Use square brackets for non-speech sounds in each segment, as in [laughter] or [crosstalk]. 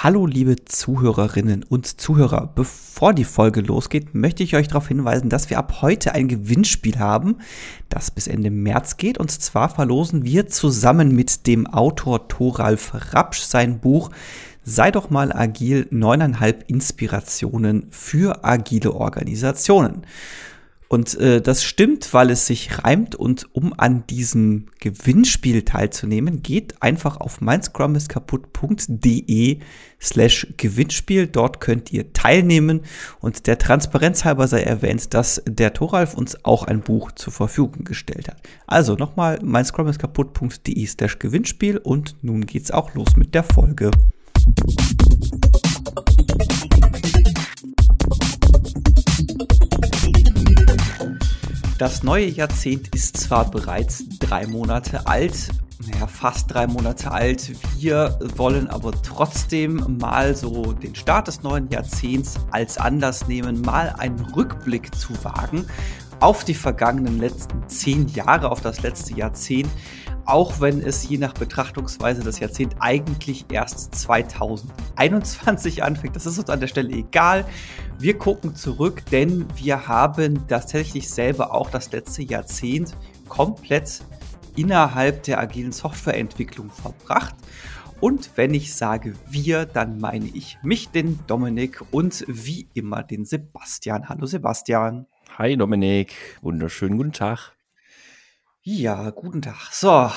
Hallo liebe Zuhörerinnen und Zuhörer, bevor die Folge losgeht, möchte ich euch darauf hinweisen, dass wir ab heute ein Gewinnspiel haben, das bis Ende März geht. Und zwar verlosen wir zusammen mit dem Autor Thoralf Rapsch sein Buch Sei doch mal agil, neuneinhalb Inspirationen für agile Organisationen. Und äh, das stimmt, weil es sich reimt und um an diesem Gewinnspiel teilzunehmen, geht einfach auf meinscrumiskaputt.de slash Gewinnspiel. Dort könnt ihr teilnehmen und der Transparenz halber sei erwähnt, dass der Thoralf uns auch ein Buch zur Verfügung gestellt hat. Also nochmal meinscrumiskaputt.de slash Gewinnspiel und nun geht's auch los mit der Folge. Das neue Jahrzehnt ist zwar bereits drei Monate alt, naja, fast drei Monate alt. Wir wollen aber trotzdem mal so den Start des neuen Jahrzehnts als Anlass nehmen, mal einen Rückblick zu wagen auf die vergangenen letzten zehn Jahre, auf das letzte Jahrzehnt, auch wenn es je nach Betrachtungsweise das Jahrzehnt eigentlich erst 2021 anfängt. Das ist uns an der Stelle egal. Wir gucken zurück, denn wir haben tatsächlich selber auch das letzte Jahrzehnt komplett innerhalb der agilen Softwareentwicklung verbracht. Und wenn ich sage wir, dann meine ich mich, den Dominik und wie immer den Sebastian. Hallo Sebastian. Hi Dominik, wunderschönen guten Tag. Ja, guten Tag. So,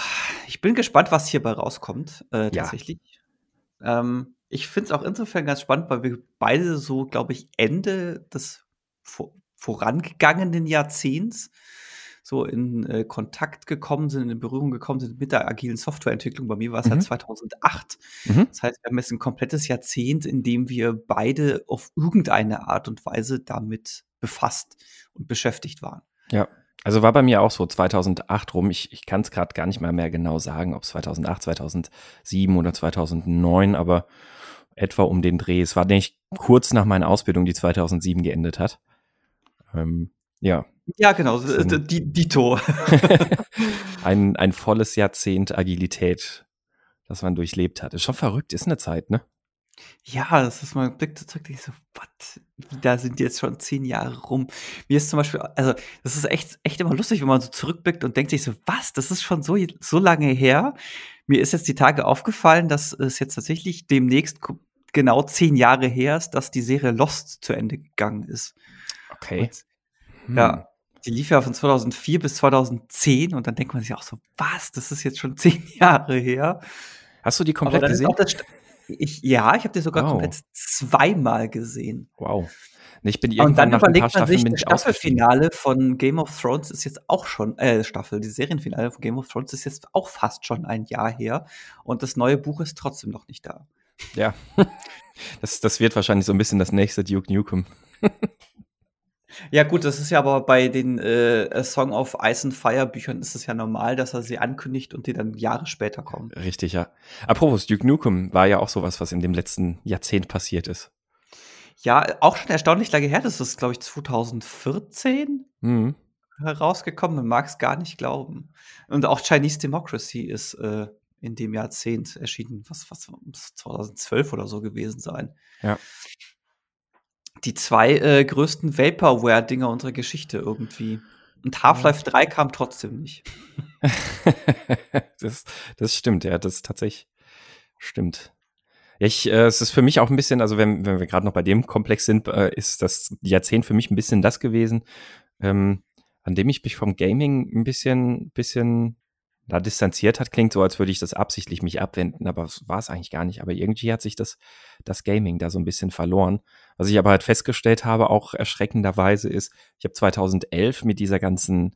ich bin gespannt, was hierbei rauskommt, äh, Ja. tatsächlich. Ähm, ich finde es auch insofern ganz spannend, weil wir beide so, glaube ich, Ende des vor vorangegangenen Jahrzehnts so in äh, Kontakt gekommen sind, in Berührung gekommen sind mit der agilen Softwareentwicklung. Bei mir war es ja Mhm. 2008. Mhm. Das heißt, wir haben jetzt ein komplettes Jahrzehnt, in dem wir beide auf irgendeine Art und Weise damit befasst und beschäftigt waren. Ja. Also war bei mir auch so 2008 rum. Ich, ich kann es gerade gar nicht mal mehr genau sagen, ob es 2008, 2007 oder 2009, aber etwa um den Dreh. Es war nicht kurz nach meiner Ausbildung, die 2007 geendet hat. Ähm, ja, Ja, genau, äh, die, Dito. [laughs] [laughs] ein, ein volles Jahrzehnt Agilität, das man durchlebt hat. Ist schon verrückt, ist eine Zeit, ne? Ja, das ist man blickt so zurück, denkt so, was? Da sind jetzt schon zehn Jahre rum. Mir ist zum Beispiel, also das ist echt, echt immer lustig, wenn man so zurückblickt und denkt sich so, was? Das ist schon so, so lange her. Mir ist jetzt die Tage aufgefallen, dass es jetzt tatsächlich demnächst genau zehn Jahre her ist, dass die Serie Lost zu Ende gegangen ist. Okay. Und, Ja, die lief ja von 2004 bis 2010 und dann denkt man sich auch so, was? Das ist jetzt schon [laughs] zehn Jahre her. Hast du die komplett gesehen? Ich, ja, ich habe die sogar Wow. komplett zweimal gesehen. Wow. Ich bin Und dann nach ein paar überlegt man sich, das. Staffelfinale von Game of Thrones ist jetzt auch schon, äh, Staffel, die Serienfinale von Game of Thrones ist jetzt auch fast schon ein Jahr her. Und das neue Buch ist trotzdem noch nicht da. Ja. [laughs] Das, das wird wahrscheinlich so ein bisschen das nächste Duke Nukem. [laughs] Ja, gut, das ist ja aber bei den äh, Song of Ice and Fire Büchern ist es ja normal, dass er sie ankündigt und die dann Jahre später kommen. Richtig, ja. Apropos, Duke Nukem war ja auch sowas, was in dem letzten Jahrzehnt passiert ist. Ja, auch schon erstaunlich lange her. Das ist, glaube ich, 2014 Mhm. herausgekommen. Man mag es gar nicht glauben. Und auch Chinese Democracy ist äh, in dem Jahrzehnt erschienen. Was, was muss 2012 oder so gewesen sein. Ja. Die zwei äh, größten Vaporware-Dinger unserer Geschichte irgendwie. Und Half-Life 3 kam trotzdem nicht. [laughs] das, das stimmt, ja, das tatsächlich stimmt. Ja, ich, äh, es ist für mich auch ein bisschen, also wenn, wenn wir gerade noch bei dem Komplex sind, äh, ist das Jahrzehnt für mich ein bisschen das gewesen, ähm, an dem ich mich vom Gaming ein bisschen, bisschen da distanziert hat. Klingt so, als würde ich das absichtlich mich abwenden, aber war es eigentlich gar nicht. Aber irgendwie hat sich das, das Gaming da so ein bisschen verloren. Was ich aber halt festgestellt habe, auch erschreckenderweise ist, ich habe 2011 mit dieser ganzen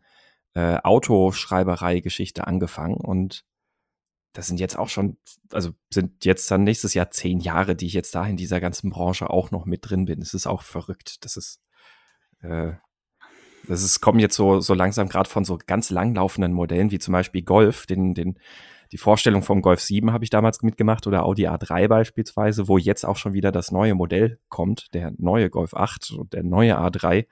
äh, Autoschreiberei-Geschichte angefangen und das sind jetzt auch schon, also sind jetzt dann nächstes Jahr zehn Jahre, die ich jetzt da in dieser ganzen Branche auch noch mit drin bin. Es ist auch verrückt. Das ist, äh, das ist, kommen jetzt so, so langsam gerade von so ganz langlaufenden Modellen wie zum Beispiel Golf, den, den, die Vorstellung vom Golf 7 habe ich damals mitgemacht oder Audi A3 beispielsweise, wo jetzt auch schon wieder das neue Modell kommt, der neue Golf 8 und der neue A3.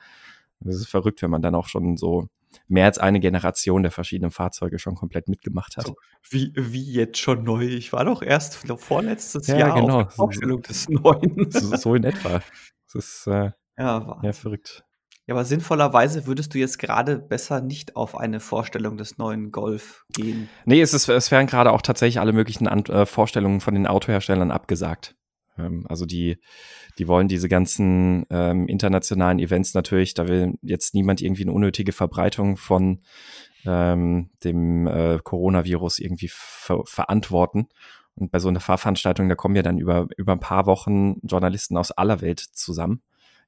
Das ist verrückt, wenn man dann auch schon so mehr als eine Generation der verschiedenen Fahrzeuge schon komplett mitgemacht hat. So, wie, wie jetzt schon neu? Ich war doch erst vorletztes ja, Jahr genau. auf der Vorstellung des Neuen. So, so in etwa. [laughs] Das ist äh, ja, ja verrückt. Ja, aber sinnvollerweise würdest du jetzt gerade besser nicht auf eine Vorstellung des neuen Golf gehen. Nee, es, ist, es werden gerade auch tatsächlich alle möglichen An äh, Vorstellungen von den Autoherstellern abgesagt. Ähm, also die, die wollen diese ganzen ähm, internationalen Events natürlich, da will jetzt niemand irgendwie eine unnötige Verbreitung von ähm, dem äh, Coronavirus irgendwie ver verantworten. Und bei so einer Fahrveranstaltung, da kommen ja dann über, über ein paar Wochen Journalisten aus aller Welt zusammen.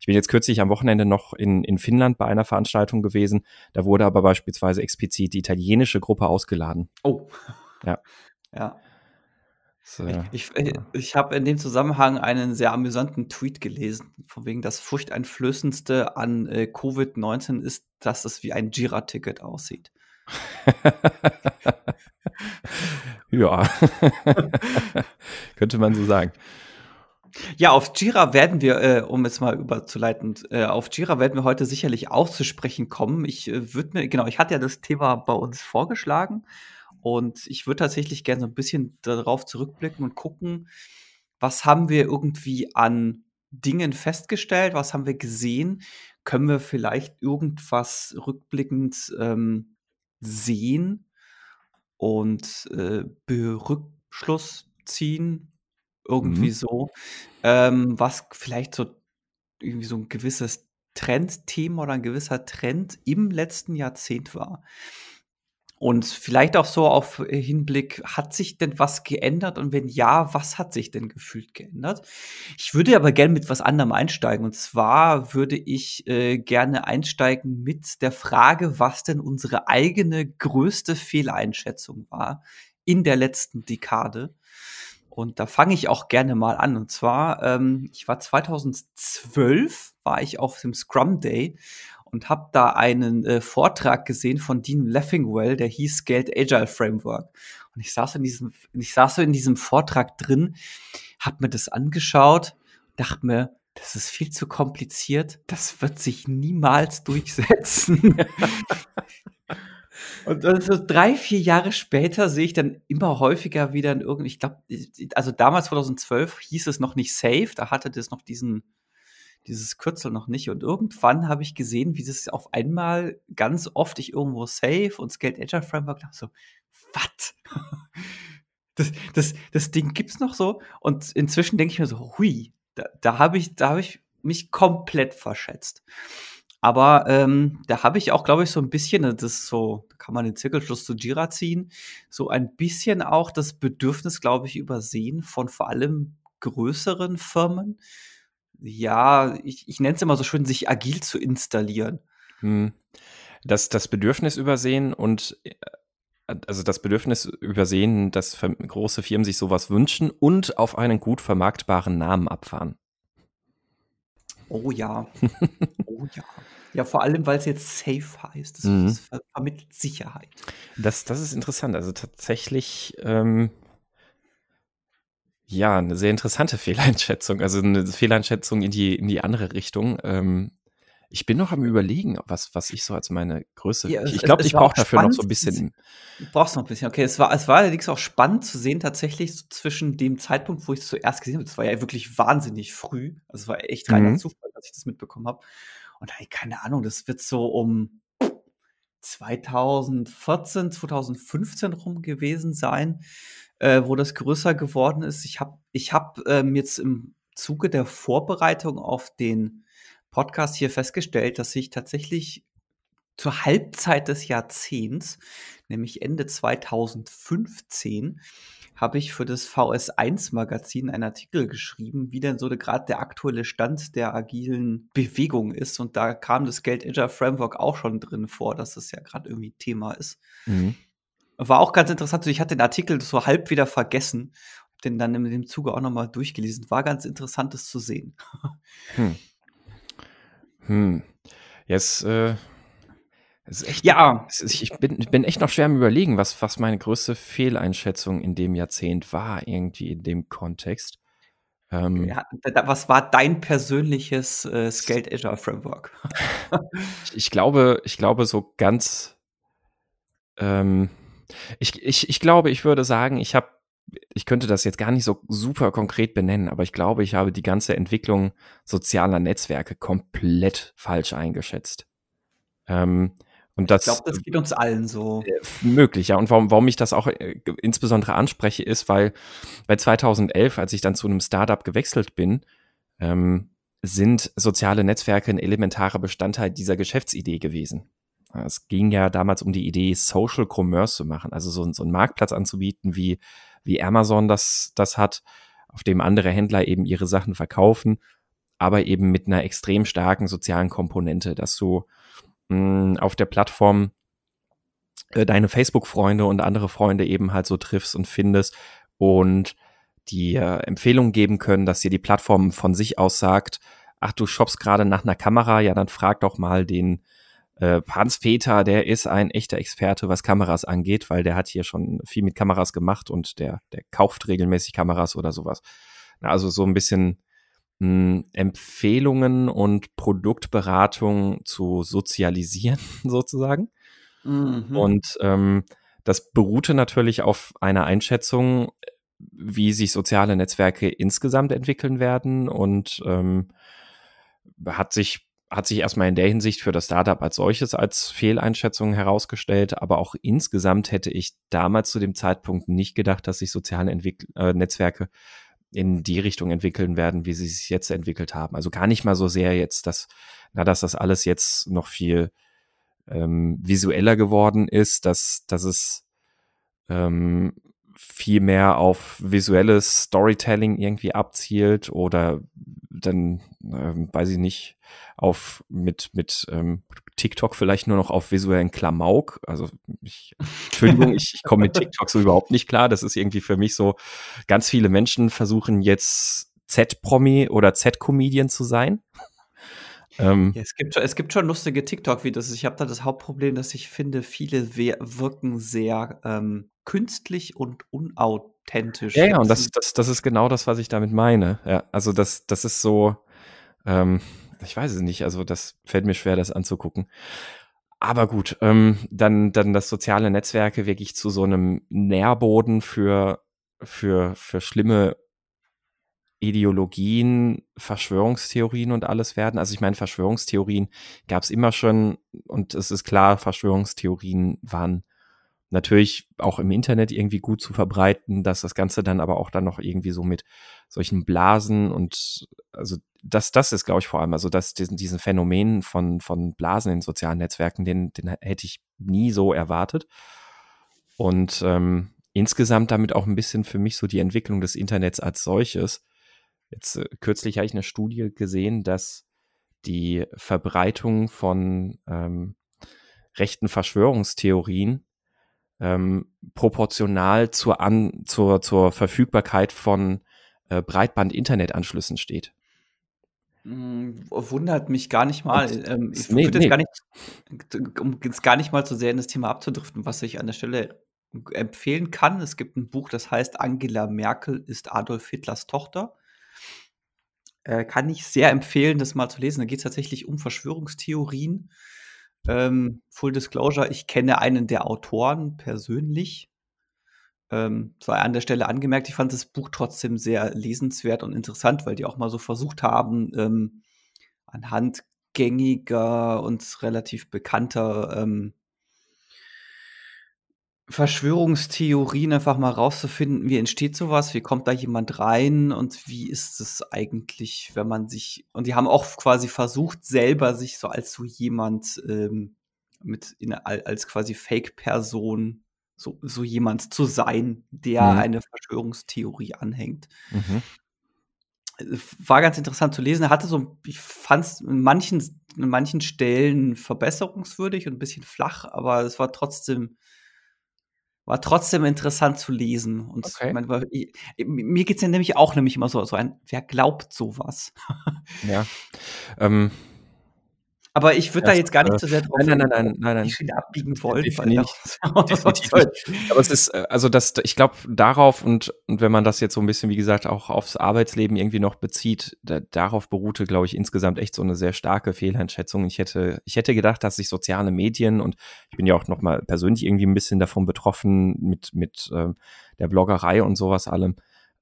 Ich bin jetzt kürzlich am Wochenende noch in, in Finnland bei einer Veranstaltung gewesen. Da wurde aber beispielsweise explizit die italienische Gruppe ausgeladen. Oh. Ja. Ja. So, ich ich, ja. ich habe in dem Zusammenhang einen sehr amüsanten Tweet gelesen, von wegen das furchteinflößendste an äh, Covid-19 ist, dass es wie ein Jira-Ticket aussieht. [laughs] ja, [laughs] könnte man so sagen. Ja, auf Jira werden wir, äh, um jetzt mal überzuleiten, äh, auf Jira werden wir heute sicherlich auch zu sprechen kommen. Ich äh, würde mir, genau, ich hatte ja das Thema bei uns vorgeschlagen und ich würde tatsächlich gerne so ein bisschen darauf zurückblicken und gucken, was haben wir irgendwie an Dingen festgestellt, was haben wir gesehen, können wir vielleicht irgendwas rückblickend ähm, sehen und äh, Berückschluss ziehen, irgendwie mhm. so. Ähm, was vielleicht so irgendwie so ein gewisses Trendthema oder ein gewisser Trend im letzten Jahrzehnt war. Und vielleicht auch so auf äh, Hinblick, hat sich denn was geändert? Und wenn ja, was hat sich denn gefühlt geändert? Ich würde aber gerne mit was anderem einsteigen. Und zwar würde ich äh, gerne einsteigen mit der Frage, was denn unsere eigene größte Fehleinschätzung war in der letzten Dekade. Und da fange ich auch gerne mal an. Und zwar, ähm, ich war 2012, war ich auf dem Scrum Day und habe da einen äh, Vortrag gesehen von Dean Leffingwell, der hieß Scaled Agile Framework. Und ich saß in diesem, ich saß so in diesem Vortrag drin, habe mir das angeschaut, dachte mir, das ist viel zu kompliziert, das wird sich niemals durchsetzen. [laughs] [laughs] Und so drei, vier Jahre später sehe ich dann immer häufiger wieder in irgendwie, ich glaube, also damals 2012 hieß es noch nicht Safe, da hatte das noch diesen, dieses Kürzel noch nicht. Und irgendwann habe ich gesehen, wie das auf einmal ganz oft ich irgendwo Safe und Scaled Agile Framework dachte so, was? [laughs] Das, das, das Ding gibt's noch so. Und inzwischen denke ich mir so, hui, da, da habe ich, da habe ich mich komplett verschätzt. Aber ähm, da habe ich auch, glaube ich, so ein bisschen, das ist so, da kann man den Zirkelschluss zu Jira ziehen, so ein bisschen auch das Bedürfnis, glaube ich, übersehen von vor allem größeren Firmen. Ja, ich, ich nenne es immer so schön, sich agil zu installieren. Hm. Das, das Bedürfnis übersehen und äh, also das Bedürfnis übersehen, dass große Firmen sich sowas wünschen und auf einen gut vermarktbaren Namen abfahren. Oh ja. oh ja. Ja, vor allem, weil es jetzt safe heißt. Das, mhm. das ver vermittelt Sicherheit. Das, das ist interessant. Also tatsächlich, ähm, ja, eine sehr interessante [laughs] Fehleinschätzung. Also eine Fehleinschätzung in die, in die andere Richtung. Ähm, ich bin noch am überlegen, was, was ich so als meine Größe. Ja, ich glaube, ich brauche dafür noch so ein bisschen. Du brauchst noch ein bisschen, okay. Es war, es war allerdings auch spannend zu sehen, tatsächlich so zwischen dem Zeitpunkt, wo ich es zuerst gesehen habe, das war ja wirklich wahnsinnig früh. Also es war echt reiner mhm. Zufall, dass ich das mitbekommen habe. Und hey, keine Ahnung, das wird so um 2014, 2015 rum gewesen sein, äh, wo das größer geworden ist. Ich habe ich hab, ähm, jetzt im Zuge der Vorbereitung auf den Podcast hier festgestellt, dass ich tatsächlich zur Halbzeit des Jahrzehnts, nämlich Ende 2015, habe ich für das VS1-Magazin einen Artikel geschrieben, wie denn so gerade der aktuelle Stand der agilen Bewegung ist. Und da kam das Geld Agile Framework auch schon drin vor, dass es ja gerade irgendwie Thema ist. Mhm. War auch ganz interessant. Ich hatte den Artikel so halb wieder vergessen, den dann in dem Zuge auch nochmal durchgelesen. War ganz interessant, das zu sehen. Hm. Hm. Jetzt, äh, es ist echt, ja. Ist, ich bin, bin echt noch schwer am überlegen, was, was meine größte Fehleinschätzung in dem Jahrzehnt war, irgendwie in dem Kontext. Ähm, ja, was war dein persönliches äh, Scaled Azure Framework? [laughs] ich glaube, ich glaube so ganz, ähm, ich, ich, ich glaube, ich würde sagen, ich habe, ich könnte das jetzt gar nicht so super konkret benennen, aber ich glaube, ich habe die ganze Entwicklung sozialer Netzwerke komplett falsch eingeschätzt. Ähm, und das, ich glaube, das geht uns allen so. Äh, möglich, ja. Und warum, warum ich das auch äh, insbesondere anspreche, ist, weil bei 2011, als ich dann zu einem Startup gewechselt bin, ähm, sind soziale Netzwerke ein elementarer Bestandteil dieser Geschäftsidee gewesen. Es ging ja damals um die Idee, Social Commerce zu machen, also so, so einen Marktplatz anzubieten, wie, wie Amazon das, das hat, auf dem andere Händler eben ihre Sachen verkaufen, aber eben mit einer extrem starken sozialen Komponente, dass du mh, auf der Plattform äh, deine Facebook-Freunde und andere Freunde eben halt so triffst und findest und die äh, Empfehlung geben können, dass dir die Plattform von sich aus sagt, ach, du shoppst gerade nach einer Kamera, ja, dann frag doch mal den äh, Hans-Peter, der ist ein echter Experte, was Kameras angeht, weil der hat hier schon viel mit Kameras gemacht und der, der kauft regelmäßig Kameras oder sowas. Also so ein bisschen Empfehlungen und Produktberatung zu sozialisieren, [laughs] sozusagen. Mhm. Und ähm, das beruhte natürlich auf einer Einschätzung, wie sich soziale Netzwerke insgesamt entwickeln werden und ähm, hat sich hat sich erstmal in der Hinsicht für das Startup als solches als Fehleinschätzung herausgestellt, aber auch insgesamt hätte ich damals zu dem Zeitpunkt nicht gedacht, dass sich soziale Entwick äh, Netzwerke in die Richtung entwickeln werden, wie sie sich jetzt entwickelt haben. Also gar nicht mal so sehr jetzt, dass, na, dass das alles jetzt noch viel ähm, visueller geworden ist, dass, dass es ähm, viel mehr auf visuelles Storytelling irgendwie abzielt oder dann, ähm, weiß ich nicht, auf mit, mit ähm, TikTok vielleicht nur noch auf visuellen Klamauk. Also ich, Entschuldigung, ich, ich komme mit TikTok so überhaupt nicht klar. Das ist irgendwie für mich so, ganz viele Menschen versuchen jetzt Z-Promi oder Z-Comedian zu sein. Ähm, ja, es, gibt, es gibt schon lustige TikTok-Videos. Ich habe da das Hauptproblem, dass ich finde, viele wirken sehr ähm, künstlich und unauthentisch. Ja, ja, und das, das, das ist genau das, was ich damit meine. Ja, also das, das ist so, ähm, ich weiß es nicht, also das fällt mir schwer, das anzugucken. Aber gut, ähm, dann, dann das soziale Netzwerke wirklich zu so einem Nährboden für, für, für schlimme Ideologien, Verschwörungstheorien und alles werden. Also ich meine, Verschwörungstheorien gab es immer schon und es ist klar, Verschwörungstheorien waren natürlich auch im Internet irgendwie gut zu verbreiten, dass das Ganze dann aber auch dann noch irgendwie so mit solchen Blasen und also das, das ist, glaube ich, vor allem, also dass diesen, diesen Phänomen von, von Blasen in sozialen Netzwerken, den, den hätte ich nie so erwartet. Und ähm, insgesamt damit auch ein bisschen für mich so die Entwicklung des Internets als solches. Jetzt äh, kürzlich habe ich eine Studie gesehen, dass die Verbreitung von ähm, rechten Verschwörungstheorien ähm, proportional zur, An zur, zur Verfügbarkeit von äh, Breitband-Internetanschlüssen steht. Hm, wundert mich gar nicht mal. Ähm, ich nee, würde nee. gar nicht, um jetzt gar nicht mal so sehr in das Thema abzudriften, was ich an der Stelle empfehlen kann. Es gibt ein Buch, das heißt Angela Merkel ist Adolf Hitlers Tochter. Äh, kann ich sehr empfehlen, das mal zu lesen. Da geht es tatsächlich um Verschwörungstheorien ähm, Full Disclosure, ich kenne einen der Autoren persönlich. Ähm, an der Stelle angemerkt, ich fand das Buch trotzdem sehr lesenswert und interessant, weil die auch mal so versucht haben, ähm, anhand gängiger und relativ bekannter ähm, Verschwörungstheorien einfach mal rauszufinden, wie entsteht sowas, wie kommt da jemand rein und wie ist es eigentlich, wenn man sich und die haben auch quasi versucht, selber sich so als so jemand ähm, mit in, als quasi Fake-Person so, so jemand zu sein, der mhm. eine Verschwörungstheorie anhängt. Mhm. War ganz interessant zu lesen. Er hatte so, ich fand es in manchen, in manchen Stellen verbesserungswürdig und ein bisschen flach, aber es war trotzdem war trotzdem interessant zu lesen. Und okay. mein, ich, mir geht's ja nämlich auch nämlich immer so, so ein, wer glaubt sowas? ja. [laughs] Ähm, Aber ich würde da jetzt gar nicht so sehr drauf nein, nein, nein, nein, nein, nein. abbiegen wollen. Definitiv. [laughs] Definitiv. Aber es ist, äh, also das, ich glaube, darauf und, und wenn man das jetzt so ein bisschen, wie gesagt, auch aufs Arbeitsleben irgendwie noch bezieht, da, darauf beruhte, glaube ich, insgesamt echt so eine sehr starke Fehleinschätzung. Ich hätte, ich hätte gedacht, dass sich soziale Medien und ich bin ja auch nochmal persönlich irgendwie ein bisschen davon betroffen mit, mit ähm, der Bloggerei und sowas allem,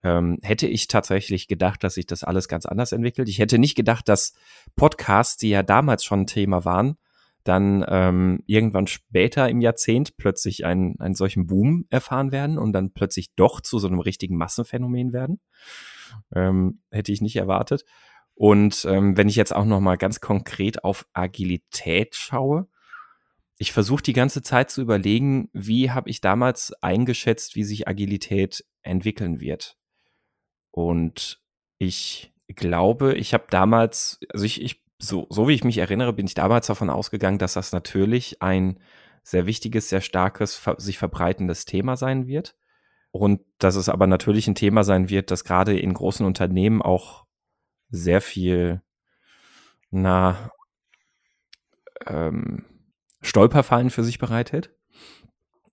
ähm, hätte ich tatsächlich gedacht, dass sich das alles ganz anders entwickelt. Ich hätte nicht gedacht, dass Podcasts, die ja damals schon ein Thema waren, dann ähm, irgendwann später im Jahrzehnt plötzlich einen, einen solchen Boom erfahren werden und dann plötzlich doch zu so einem richtigen Massenphänomen werden. Ähm, hätte ich nicht erwartet. Und ähm, wenn ich jetzt auch noch mal ganz konkret auf Agilität schaue, ich versuche die ganze Zeit zu überlegen, wie habe ich damals eingeschätzt, wie sich Agilität entwickeln wird. Und ich glaube, ich habe damals, also ich, ich so, so wie ich mich erinnere, bin ich damals davon ausgegangen, dass das natürlich ein sehr wichtiges, sehr starkes, sich verbreitendes Thema sein wird. Und dass es aber natürlich ein Thema sein wird, das gerade in großen Unternehmen auch sehr viel, na, ähm, Stolperfallen für sich bereitet.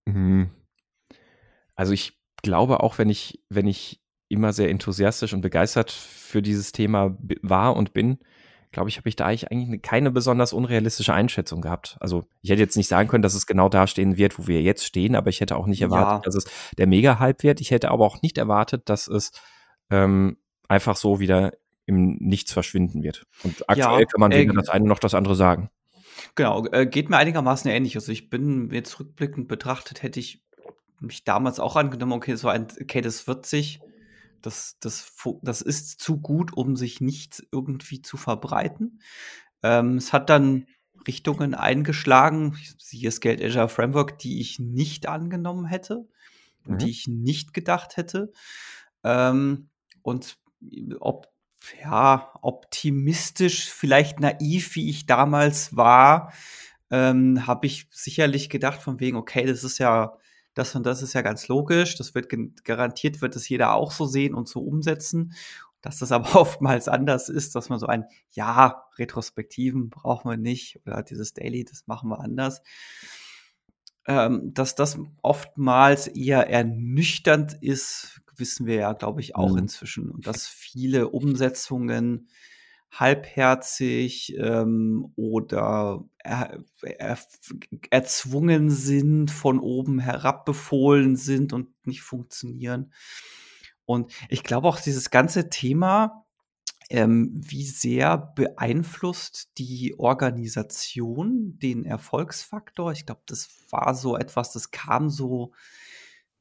Mhm. Also ich glaube auch, wenn ich, wenn ich immer sehr enthusiastisch und begeistert für dieses Thema war und bin, glaube ich, habe ich da eigentlich keine besonders unrealistische Einschätzung gehabt. Also ich hätte jetzt nicht sagen können, dass es genau da stehen wird, wo wir jetzt stehen, aber ich hätte auch nicht erwartet, ja. dass es der Mega-Hype wird. Ich hätte aber auch nicht erwartet, dass es ähm, einfach so wieder im Nichts verschwinden wird. Und aktuell ja, kann man weder äh, das eine noch das andere sagen. Genau, äh, geht mir einigermaßen ähnlich. Also ich bin jetzt rückblickend betrachtet, hätte ich mich damals auch angenommen, okay, so ein, okay, das wird sich das, das, das ist zu gut, um sich nicht irgendwie zu verbreiten. Ähm, es hat dann Richtungen eingeschlagen, siehe Scaled Azure Framework, die ich nicht angenommen hätte, mhm. die ich nicht gedacht hätte. Ähm, und ob, ja, optimistisch, vielleicht naiv, wie ich damals war, ähm, habe ich sicherlich gedacht von wegen, okay, das ist ja das und das ist ja ganz logisch. Das wird garantiert, wird es jeder auch so sehen und so umsetzen. Dass das aber [laughs] oftmals anders ist, dass man so ein Ja, Retrospektiven brauchen wir nicht oder dieses Daily, das machen wir anders. Ähm, dass das oftmals eher ernüchternd ist, wissen wir ja, glaube ich, auch mhm. inzwischen. Und dass viele Umsetzungen halbherzig ähm, oder er, er, erzwungen sind, von oben herab befohlen sind und nicht funktionieren. Und ich glaube auch dieses ganze Thema, ähm, wie sehr beeinflusst die Organisation den Erfolgsfaktor? Ich glaube, das war so etwas, das kam so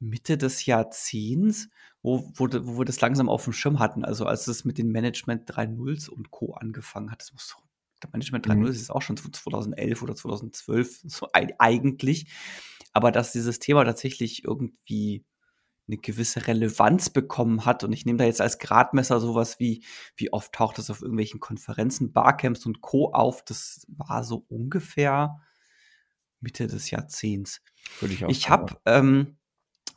Mitte des Jahrzehnts, wo, wo, wo wir das langsam auf dem Schirm hatten. Also als es mit den Management 3.0s und Co. angefangen hat. Das muss der Management 3.0 mhm. ist auch schon 2011 oder 2012 so eigentlich. Aber dass dieses Thema tatsächlich irgendwie eine gewisse Relevanz bekommen hat. Und ich nehme da jetzt als Gradmesser sowas wie, wie oft taucht das auf irgendwelchen Konferenzen, Barcamps und Co. auf. Das war so ungefähr Mitte des Jahrzehnts. Würde ich auch ich habe ähm,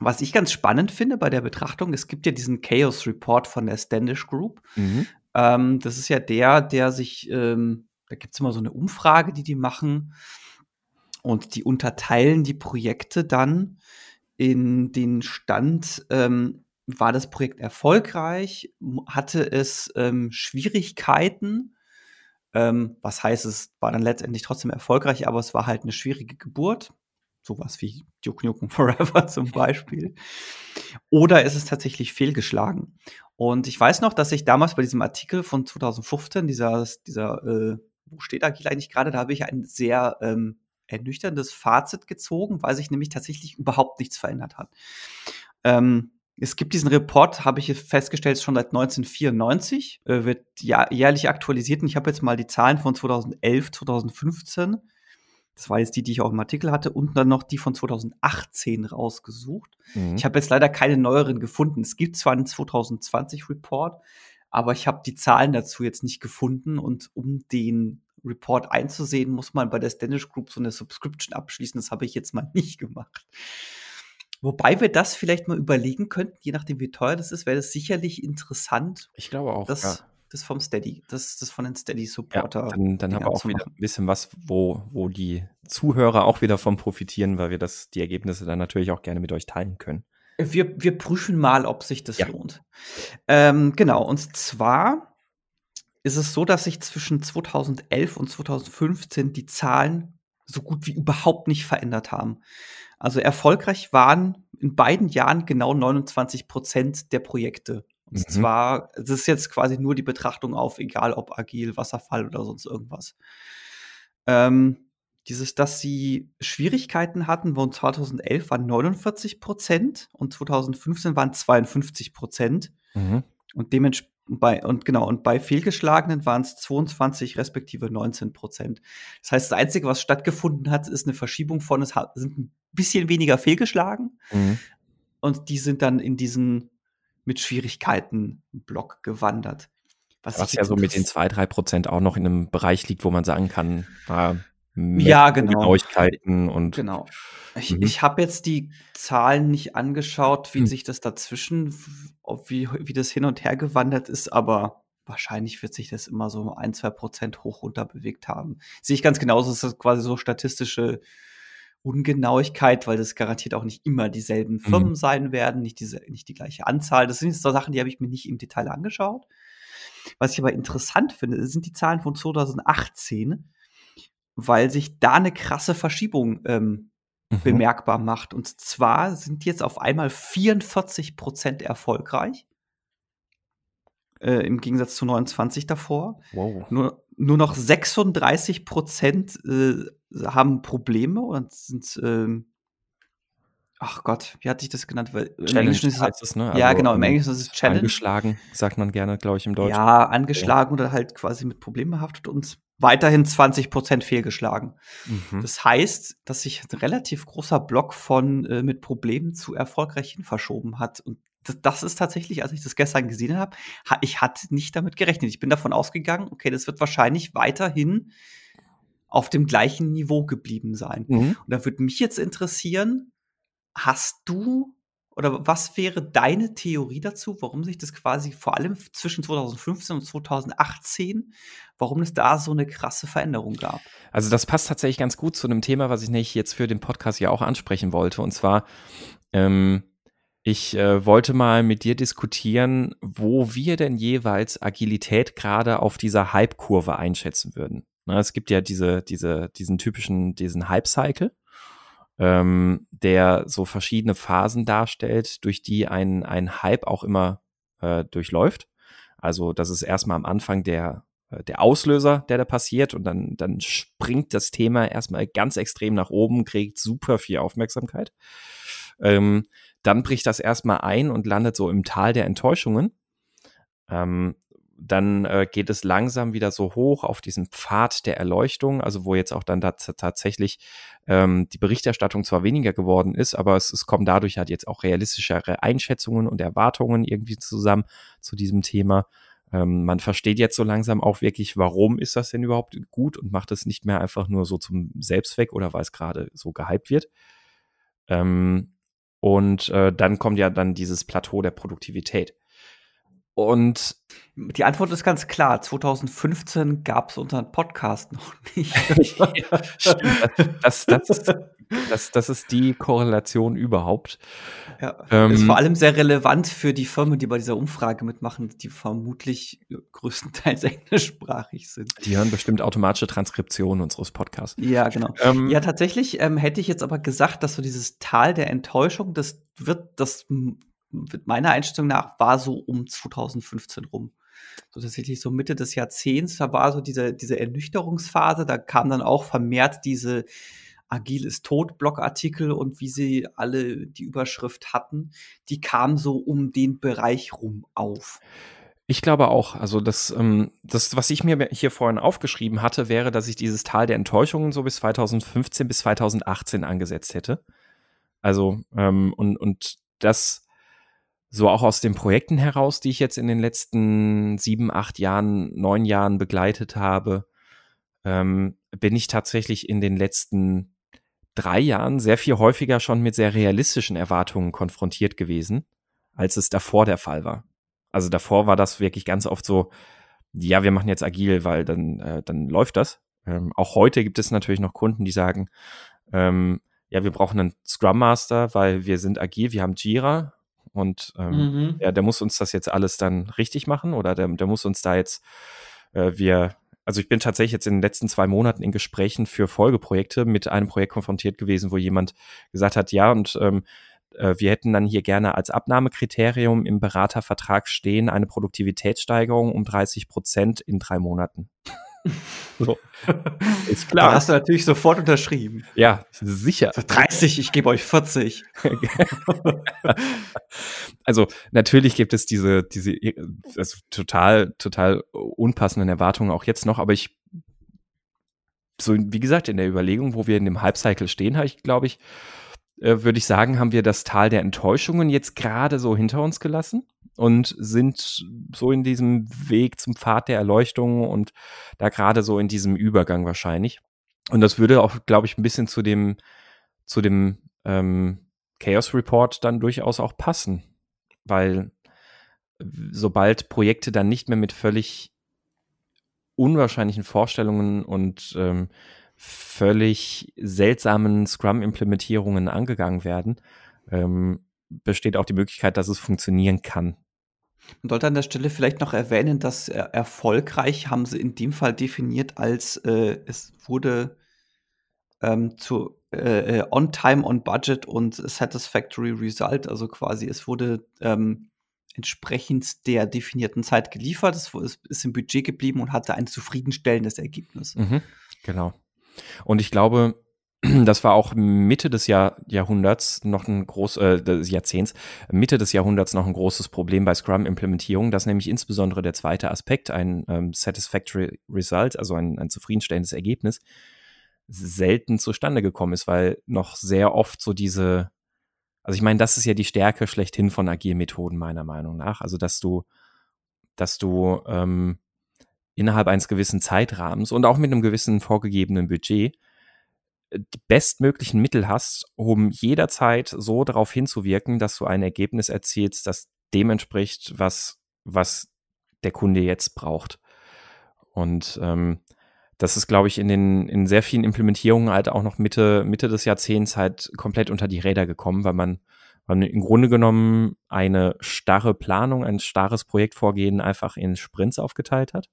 was ich ganz spannend finde bei der Betrachtung, es gibt ja diesen Chaos Report von der Standish Group. Mhm. Ähm, das ist ja der, der sich, ähm, da gibt es immer so eine Umfrage, die die machen und die unterteilen die Projekte dann in den Stand, ähm, war das Projekt erfolgreich, hatte es ähm, Schwierigkeiten, ähm, was heißt, es war dann letztendlich trotzdem erfolgreich, aber es war halt eine schwierige Geburt sowas wie Duke Nukem [laughs] Forever zum Beispiel. Oder ist es tatsächlich fehlgeschlagen? Und ich weiß noch, dass ich damals bei diesem Artikel von 2015, dieser, dieser äh, wo steht Agil eigentlich gerade, da habe ich ein sehr ähm, ernüchterndes Fazit gezogen, weil sich nämlich tatsächlich überhaupt nichts verändert hat. Ähm, es gibt diesen Report, habe ich festgestellt, schon seit 1994, äh, wird jährlich aktualisiert. Und ich habe jetzt mal die Zahlen von 2011, 2015 das war jetzt die, die ich auch im Artikel hatte, und dann noch die von 2018 rausgesucht. Mhm. Ich habe jetzt leider keine neueren gefunden. Es gibt zwar einen 2020 Report, aber ich habe die Zahlen dazu jetzt nicht gefunden. Und um den Report einzusehen, muss man bei der Standish Group so eine Subscription abschließen. Das habe ich jetzt mal [laughs] nicht gemacht. Wobei wir das vielleicht mal überlegen könnten, je nachdem wie teuer das ist, wäre das sicherlich interessant. Ich glaube auch. Das, ja. Das vom Steady. Das ist von den Steady-Supporter. Ja, dann dann haben wir auch wieder ein bisschen was, wo, wo die Zuhörer auch wieder von profitieren, weil wir das, die Ergebnisse dann natürlich auch gerne mit euch teilen können. Wir, wir prüfen mal, ob sich das ja. lohnt. Ähm, genau, und zwar ist es so, dass sich zwischen 2011 und 2015 die Zahlen so gut wie überhaupt nicht verändert haben. Also erfolgreich waren in beiden Jahren genau 29 Prozent der Projekte. Und mhm. zwar, das ist jetzt quasi nur die Betrachtung auf, egal ob agil, Wasserfall oder sonst irgendwas. Ähm, dieses, dass sie Schwierigkeiten hatten, und 2011 waren 49 Prozent und 2015 waren 52 Prozent. Mhm. Und dementsprechend bei, und genau, und bei Fehlgeschlagenen waren es 22 respektive 19 Prozent. Das heißt, das Einzige, was stattgefunden hat, ist eine Verschiebung von, es sind ein bisschen weniger fehlgeschlagen. Mhm. Und die sind dann in diesen mit Schwierigkeiten Block gewandert. Was, Was ja so mit den zwei drei Prozent auch noch in einem Bereich liegt, wo man sagen kann, äh, ja, genau. Genauigkeiten und. Genau. Ich, mhm. ich habe jetzt die Zahlen nicht angeschaut, wie mhm. sich das dazwischen, ob wie, wie das hin und her gewandert ist, aber wahrscheinlich wird sich das immer so ein, zwei Prozent hoch runter bewegt haben. Sehe ich ganz genauso, ist quasi so statistische Ungenauigkeit, weil das garantiert auch nicht immer dieselben mhm. Firmen mhm. sein werden, nicht, diese, nicht die gleiche Anzahl. Das sind jetzt so Sachen, die habe ich mir nicht im Detail angeschaut. Was ich aber interessant finde, sind die Zahlen von 2018, weil sich da eine krasse Verschiebung ähm, mhm. bemerkbar macht. Und zwar sind jetzt auf einmal 44 Prozent erfolgreich. Äh, Im Gegensatz zu 29 davor. Wow. Nur, nur noch 36 Prozent äh, haben Probleme und sind, ähm, ach Gott, wie hatte ich das genannt? Weil im Englischen ist es, es ne? Also ja, genau, im Englischen ist es Challenge. Angeschlagen, sagt man gerne, glaube ich, im Deutschen. Ja, angeschlagen ja. oder halt quasi mit Problemen behaftet und weiterhin 20 Prozent fehlgeschlagen. Mhm. Das heißt, dass sich ein relativ großer Block von äh, mit Problemen zu erfolgreichen verschoben hat. Und das, das, ist tatsächlich, als ich das gestern gesehen habe, ha, ich hatte nicht damit gerechnet. Ich bin davon ausgegangen, okay, das wird wahrscheinlich weiterhin auf dem gleichen Niveau geblieben sein. Mhm. Und da würde mich jetzt interessieren, hast du oder was wäre deine Theorie dazu, warum sich das quasi vor allem zwischen 2015 und 2018, warum es da so eine krasse Veränderung gab? Also das passt tatsächlich ganz gut zu einem Thema, was ich nicht jetzt für den Podcast ja auch ansprechen wollte. Und zwar, ähm, ich äh, wollte mal mit dir diskutieren, wo wir denn jeweils Agilität gerade auf dieser Hype-Kurve einschätzen würden. Na, es gibt ja diese, diese, diesen typischen, diesen Hype-Cycle ähm, der so verschiedene Phasen darstellt, durch die ein, ein Hype auch immer äh, durchläuft. Also das ist erstmal am Anfang der, äh, der Auslöser, der da passiert und dann, dann springt das Thema erstmal ganz extrem nach oben, kriegt super viel Aufmerksamkeit. Ähm, dann bricht das erstmal ein und landet so im Tal der Enttäuschungen. Ähm, dann äh, geht es langsam wieder so hoch auf diesen Pfad der Erleuchtung, also wo jetzt auch dann tatsächlich ähm, die Berichterstattung zwar weniger geworden ist, aber es, es kommen dadurch halt jetzt auch realistischere Einschätzungen und Erwartungen irgendwie zusammen zu diesem Thema. Ähm, man versteht jetzt so langsam auch wirklich, warum ist das denn überhaupt gut und macht es nicht mehr einfach nur so zum Selbstzweck oder weil es gerade so gehypt wird. Ähm, und äh, dann kommt ja dann dieses Plateau der Produktivität. Und die Antwort ist ganz klar. 2015 gab es unseren Podcast noch nicht. [laughs] ja, das, das, das, das, ist die Korrelation überhaupt. Ja, ähm, ist vor allem sehr relevant für die Firmen, die bei dieser Umfrage mitmachen, die vermutlich größtenteils [laughs] englischsprachig sind. Die hören bestimmt automatische Transkriptionen unseres Podcasts. Ja, genau. Ähm, ja, tatsächlich ähm, hätte ich jetzt aber gesagt, dass so dieses Tal der Enttäuschung, das wird, das meiner Einstellung nach war so um 2015 rum. So tatsächlich so Mitte des Jahrzehnts, da war so diese, diese Ernüchterungsphase, da kam dann auch vermehrt diese Agil ist tot Blogartikel und wie sie alle die Überschrift hatten, die kamen so um den Bereich rum auf. Ich glaube auch. Also das, ähm, das, was ich mir hier vorhin aufgeschrieben hatte, wäre, dass ich dieses Tal der Enttäuschungen so bis 2015 bis 2018 angesetzt hätte. Also ähm, und und das so auch aus den Projekten heraus, die ich jetzt in den letzten sieben, acht Jahren, neun Jahren begleitet habe, ähm, bin ich tatsächlich in den letzten drei Jahren sehr viel häufiger schon mit sehr realistischen Erwartungen konfrontiert gewesen, als es davor der Fall war. Also davor war das wirklich ganz oft so, ja, wir machen jetzt agil, weil dann, äh, dann läuft das. Ähm, auch heute gibt es natürlich noch Kunden, die sagen, ähm, ja, wir brauchen einen Scrum Master, weil wir sind agil, wir haben Jira und ähm, mhm. ja, der muss uns das jetzt alles dann richtig machen oder der, der muss uns da jetzt, äh, wir, also ich bin tatsächlich jetzt in den letzten zwei Monaten in Gesprächen für Folgeprojekte mit einem Projekt konfrontiert gewesen, wo jemand gesagt hat, ja, und ähm, äh, wir hätten dann hier gerne als Abnahmekriterium im Beratervertrag stehen eine Produktivitätssteigerung um 30 Prozent in drei Monaten. [laughs] So. Ist klar. Da hast du natürlich sofort unterschrieben. Ja, sicher. 30, ich gebe euch 40. [laughs] also natürlich gibt es diese, diese also total, total unpassenden Erwartungen auch jetzt noch, aber ich, so wie gesagt, in der Überlegung, wo wir in dem Hype-Cycle stehen, habe ich, glaube ich, würde ich sagen, haben wir das Tal der Enttäuschungen jetzt gerade so hinter uns gelassen und sind so in diesem Weg zum Pfad der Erleuchtung und da gerade so in diesem Übergang wahrscheinlich. Und das würde auch, glaube ich, ein bisschen zu dem, zu dem ähm, Chaos Report dann durchaus auch passen, weil sobald Projekte dann nicht mehr mit völlig unwahrscheinlichen Vorstellungen und ähm, völlig seltsamen Scrum-Implementierungen angegangen werden, ähm, besteht auch die Möglichkeit, dass es funktionieren kann. Man sollte an der Stelle vielleicht noch erwähnen, dass äh, erfolgreich haben sie in dem Fall definiert als äh, es wurde ähm, zu äh, äh on time, on budget und satisfactory result, also quasi es wurde ähm, entsprechend der definierten Zeit geliefert, es ist im Budget geblieben und hatte ein zufriedenstellendes Ergebnis. Mhm, genau. Und ich glaube, [clears throat] das war auch Mitte des Jahr, Jahrhunderts noch ein groß, äh, des Jahrzehnts, Mitte des Jahrhunderts noch ein großes Problem bei Scrum-Implementierung, dass nämlich insbesondere der zweite Aspekt, ein ähm, satisfactory result, also ein, ein zufriedenstellendes Ergebnis, selten zustande gekommen ist, weil noch sehr oft so diese, also ich meine, das ist ja die Stärke schlechthin von Agilmethoden meiner Meinung nach, also dass du, dass du ähm, innerhalb eines gewissen Zeitrahmens und auch mit einem gewissen vorgegebenen Budget die bestmöglichen Mittel hast, um jederzeit so darauf hinzuwirken, dass du ein Ergebnis erzielst, das dem entspricht, was, was der Kunde jetzt braucht. Und ähm, das ist, glaube ich, in den in sehr vielen Implementierungen halt auch noch Mitte, Mitte des Jahrzehnts halt komplett unter die Räder gekommen, weil man, weil man im Grunde genommen eine starre Planung, ein starres Projektvorgehen einfach in Sprints aufgeteilt hat.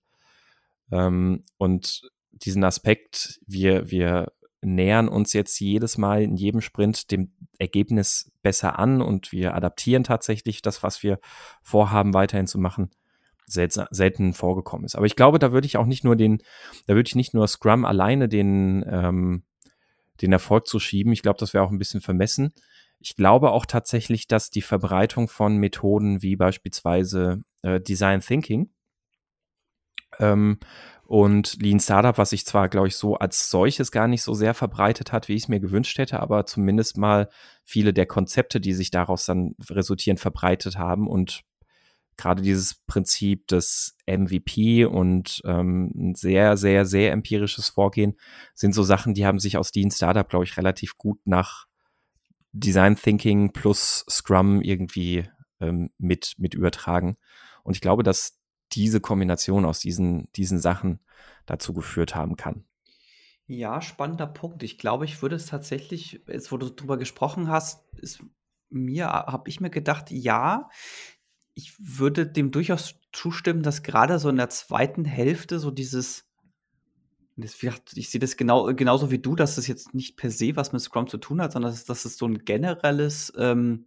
Ähm, und diesen Aspekt, wir, wir nähern uns jetzt jedes Mal in jedem Sprint dem Ergebnis besser an und wir adaptieren tatsächlich das, was wir vorhaben, weiterhin zu machen, selten, vorgekommen ist. Aber ich glaube, da würde ich auch nicht nur den, da würde ich nicht nur Scrum alleine den, ähm, den Erfolg zu schieben. Ich glaube, das wäre auch ein bisschen vermessen. Ich glaube auch tatsächlich, dass die Verbreitung von Methoden wie beispielsweise äh, Design Thinking ähm, und Lean Startup, was sich zwar, glaube ich, so als solches gar nicht so sehr verbreitet hat, wie ich es mir gewünscht hätte, aber zumindest mal viele der Konzepte, die sich daraus dann resultieren, verbreitet haben und gerade dieses Prinzip des MVP und ähm, ein sehr, sehr, sehr empirisches Vorgehen sind so Sachen, die haben sich aus Lean Startup, glaube ich, relativ gut nach Design Thinking plus Scrum irgendwie ähm, mit, mit übertragen. Und ich glaube, dass diese Kombination aus diesen, diesen Sachen dazu geführt haben kann. Ja, spannender Punkt. Ich glaube, ich würde es tatsächlich, jetzt wo du drüber gesprochen hast, ist mir, habe ich mir gedacht, ja, ich würde dem durchaus zustimmen, dass gerade so in der zweiten Hälfte so dieses, ich sehe das genau, genauso wie du, dass das jetzt nicht per se was mit Scrum zu tun hat, sondern dass, dass es so ein generelles ähm,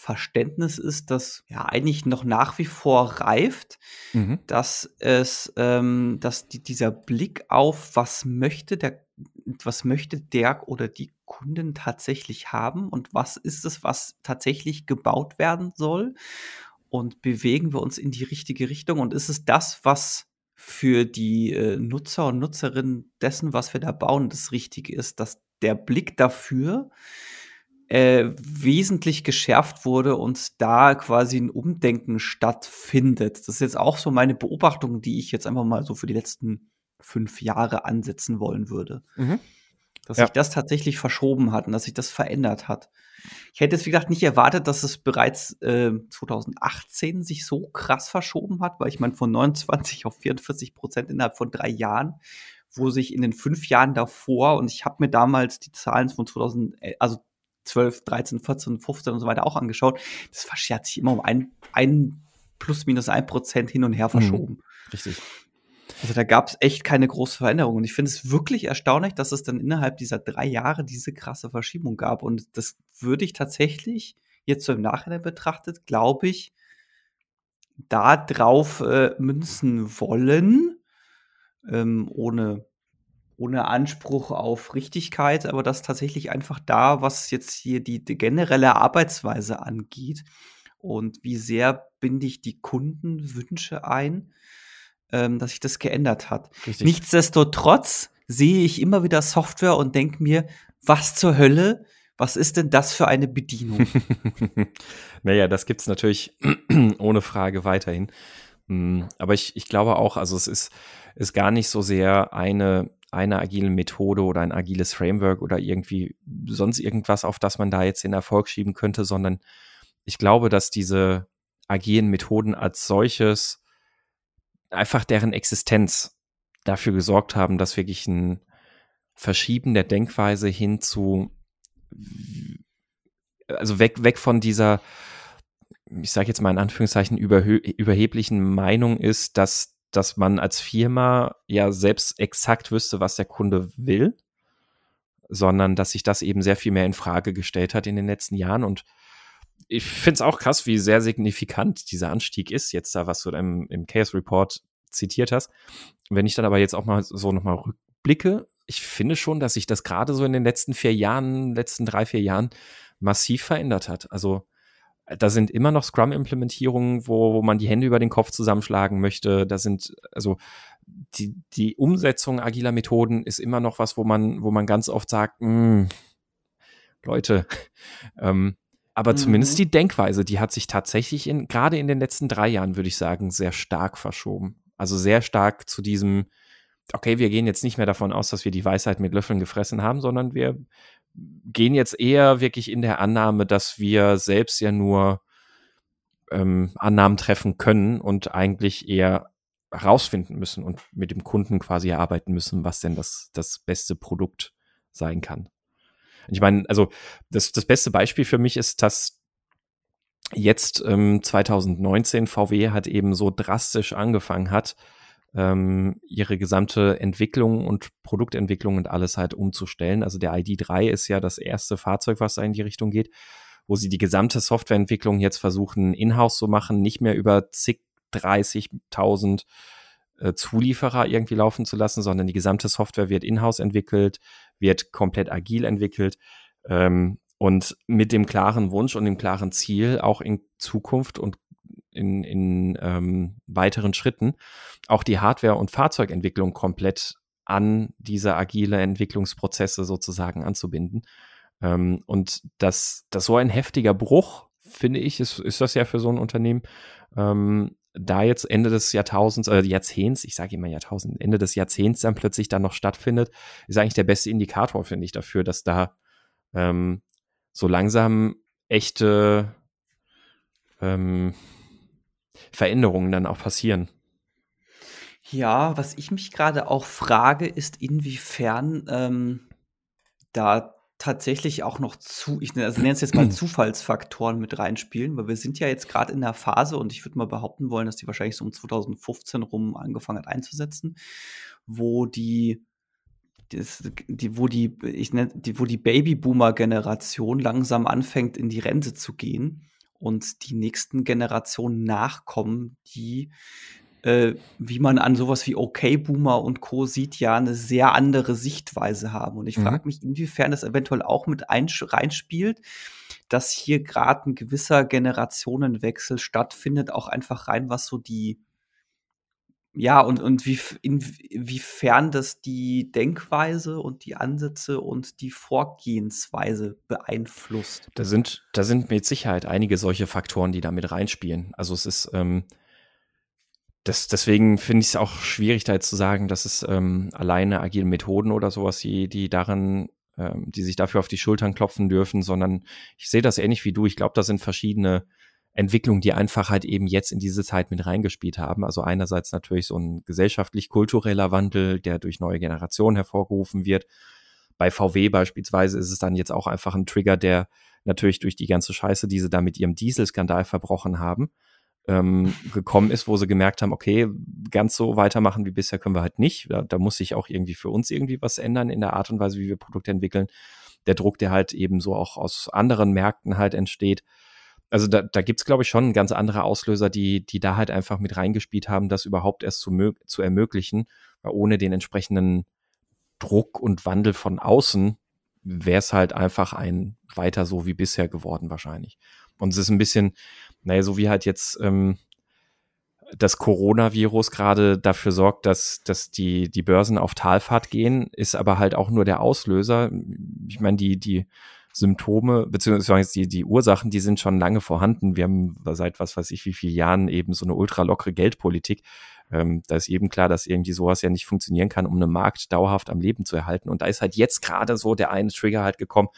Verständnis ist, das ja eigentlich noch nach wie vor reift, mhm. dass es, ähm, dass die, dieser Blick auf, was möchte der, was möchte der oder die Kunden tatsächlich haben und was ist es, was tatsächlich gebaut werden soll und bewegen wir uns in die richtige Richtung und ist es das, was für die äh, Nutzer und Nutzerinnen dessen, was wir da bauen, das Richtige ist, dass der Blick dafür äh, wesentlich geschärft wurde und da quasi ein Umdenken stattfindet. Das ist jetzt auch so meine Beobachtung, die ich jetzt einfach mal so für die letzten fünf Jahre ansetzen wollen würde. Mhm. dass ja. sich das tatsächlich verschoben hat und dass sich das verändert hat. Ich hätte jetzt, wie gesagt, nicht erwartet, dass es bereits äh, 2018 sich so krass verschoben hat, weil ich meine, von 29 auf 44 Prozent innerhalb von drei Jahren, wo sich in den fünf Jahren davor, und ich habe mir damals die Zahlen von 2000, also 12, 13, 14, 15 und so weiter auch angeschaut, das hat sich immer um ein, ein plus minus ein Prozent hin und her mhm. verschoben. Mhm, richtig. Also da gab es echt keine große Veränderung. Und ich finde es wirklich erstaunlich, dass es dann innerhalb dieser drei Jahre diese krasse Verschiebung gab. Und das würde ich tatsächlich jetzt so im Nachhinein betrachtet, glaube ich, da drauf äh, münzen wollen, ähm, ohne, ohne Anspruch auf Richtigkeit, aber dass tatsächlich einfach da, was jetzt hier die, die generelle Arbeitsweise angeht und wie sehr binde ich die Kundenwünsche ein, ähm, dass sich das geändert hat. Richtig. Nichtsdestotrotz sehe ich immer wieder Software und denke mir, was zur Hölle, was ist denn das für eine Bedienung? [laughs] naja, das gibt's natürlich [clears throat] ohne Frage weiterhin. Mm, aber ich, ich glaube auch, also es ist, ist gar nicht so sehr eine, eine agile Methode oder ein agiles Framework oder irgendwie sonst irgendwas, auf das man da jetzt den Erfolg schieben könnte, sondern ich glaube, dass diese agilen Methoden als solches einfach deren Existenz dafür gesorgt haben, dass wirklich ein Verschieben der Denkweise hin zu, also weg, weg von dieser, ich sage jetzt mal in Anführungszeichen, überheblichen Meinung ist, dass, dass man als Firma ja selbst exakt wüsste, was der Kunde will, sondern dass sich das eben sehr viel mehr in Frage gestellt hat in den letzten Jahren und ich finde es auch krass, wie sehr signifikant dieser Anstieg ist, jetzt da, was du im, im Chaos Report zitiert hast. Wenn ich dann aber jetzt auch mal so nochmal rückblicke, ich finde schon, dass sich das gerade so in den letzten vier Jahren, letzten drei, vier Jahren massiv verändert hat. Also da sind immer noch Scrum-Implementierungen, wo, wo man die Hände über den Kopf zusammenschlagen möchte. Da sind, also die, die Umsetzung agiler Methoden ist immer noch was, wo man, wo man ganz oft sagt, hm, Leute, [laughs] ähm, aber mhm. zumindest die Denkweise, die hat sich tatsächlich in, gerade in den letzten drei Jahren, würde ich sagen, sehr stark verschoben. Also sehr stark zu diesem, okay, wir gehen jetzt nicht mehr davon aus, dass wir die Weisheit mit Löffeln gefressen haben, sondern wir gehen jetzt eher wirklich in der Annahme, dass wir selbst ja nur ähm, Annahmen treffen können und eigentlich eher herausfinden müssen und mit dem Kunden quasi erarbeiten müssen, was denn das, das beste Produkt sein kann. Ich meine, also das, das beste Beispiel für mich ist, dass jetzt ähm, 2019 VW hat eben so drastisch angefangen hat, ähm, ihre gesamte Entwicklung und Produktentwicklung und alles halt umzustellen. Also der ID3 ist ja das erste Fahrzeug, was da in die Richtung geht, wo sie die gesamte Softwareentwicklung jetzt versuchen, in-house zu machen, nicht mehr über zig, 30.000 äh, Zulieferer irgendwie laufen zu lassen, sondern die gesamte Software wird in-house entwickelt, wird komplett agil entwickelt ähm, und mit dem klaren Wunsch und dem klaren Ziel auch in Zukunft und in, in ähm, weiteren Schritten auch die Hardware- und Fahrzeugentwicklung komplett an diese agile Entwicklungsprozesse sozusagen anzubinden. Ähm, und dass das so ein heftiger Bruch, finde ich, ist, ist das ja für so ein Unternehmen, ähm, da jetzt Ende des Jahrtausends, äh, Jahrzehnts, ich sage immer Jahrtausend, Ende des Jahrzehnts dann plötzlich dann noch stattfindet, ist eigentlich der beste Indikator, finde ich, dafür, dass da ähm, so langsam echte ähm, Veränderungen dann auch passieren. Ja, was ich mich gerade auch frage, ist, inwiefern ähm, da tatsächlich auch noch zu, ich also nenne es jetzt mal [clears throat] Zufallsfaktoren mit reinspielen, weil wir sind ja jetzt gerade in der Phase und ich würde mal behaupten wollen, dass die wahrscheinlich so um 2015 rum angefangen hat einzusetzen, wo die, das, die wo die, ich nenne, die, wo die Babyboomer-Generation langsam anfängt, in die Rente zu gehen und die nächsten Generationen nachkommen, die äh, wie man an sowas wie OK-Boomer und Co. sieht, ja eine sehr andere Sichtweise haben. Und ich mhm. frage mich, inwiefern das eventuell auch mit reinspielt, dass hier gerade ein gewisser Generationenwechsel stattfindet, auch einfach rein, was so die ja, und, und wie, inwiefern das die Denkweise und die Ansätze und die Vorgehensweise beeinflusst. Da sind, da sind mit Sicherheit einige solche Faktoren, die da mit reinspielen. Also es ist, ähm, das, deswegen finde ich es auch schwierig, da jetzt zu sagen, dass es ähm, alleine agile Methoden oder sowas, die, die daran ähm, die sich dafür auf die Schultern klopfen dürfen, sondern ich sehe das ähnlich wie du. Ich glaube, da sind verschiedene Entwicklungen, die einfach halt eben jetzt in diese Zeit mit reingespielt haben. Also einerseits natürlich so ein gesellschaftlich-kultureller Wandel, der durch neue Generationen hervorgerufen wird. Bei VW beispielsweise ist es dann jetzt auch einfach ein Trigger, der natürlich durch die ganze Scheiße, die sie da mit ihrem Dieselskandal verbrochen haben, ähm, gekommen ist, wo sie gemerkt haben, okay, ganz so weitermachen wie bisher können wir halt nicht. Da, da muss sich auch irgendwie für uns irgendwie was ändern in der Art und Weise, wie wir Produkte entwickeln. Der Druck, der halt eben so auch aus anderen Märkten halt entsteht. Also da, da gibt es, glaube ich, schon ganz andere Auslöser, die, die da halt einfach mit reingespielt haben, das überhaupt erst zu, zu ermöglichen. Weil ohne den entsprechenden Druck und Wandel von außen wäre es halt einfach ein weiter so wie bisher geworden wahrscheinlich. Und es ist ein bisschen, naja, so wie halt jetzt ähm, das Coronavirus gerade dafür sorgt, dass, dass die, die Börsen auf Talfahrt gehen, ist aber halt auch nur der Auslöser. Ich meine, die, die Symptome, beziehungsweise die, die Ursachen, die sind schon lange vorhanden. Wir haben seit was weiß ich wie vielen Jahren eben so eine ultralockere Geldpolitik. Ähm, da ist eben klar, dass irgendwie sowas ja nicht funktionieren kann, um einen Markt dauerhaft am Leben zu erhalten. Und da ist halt jetzt gerade so der eine Trigger halt gekommen,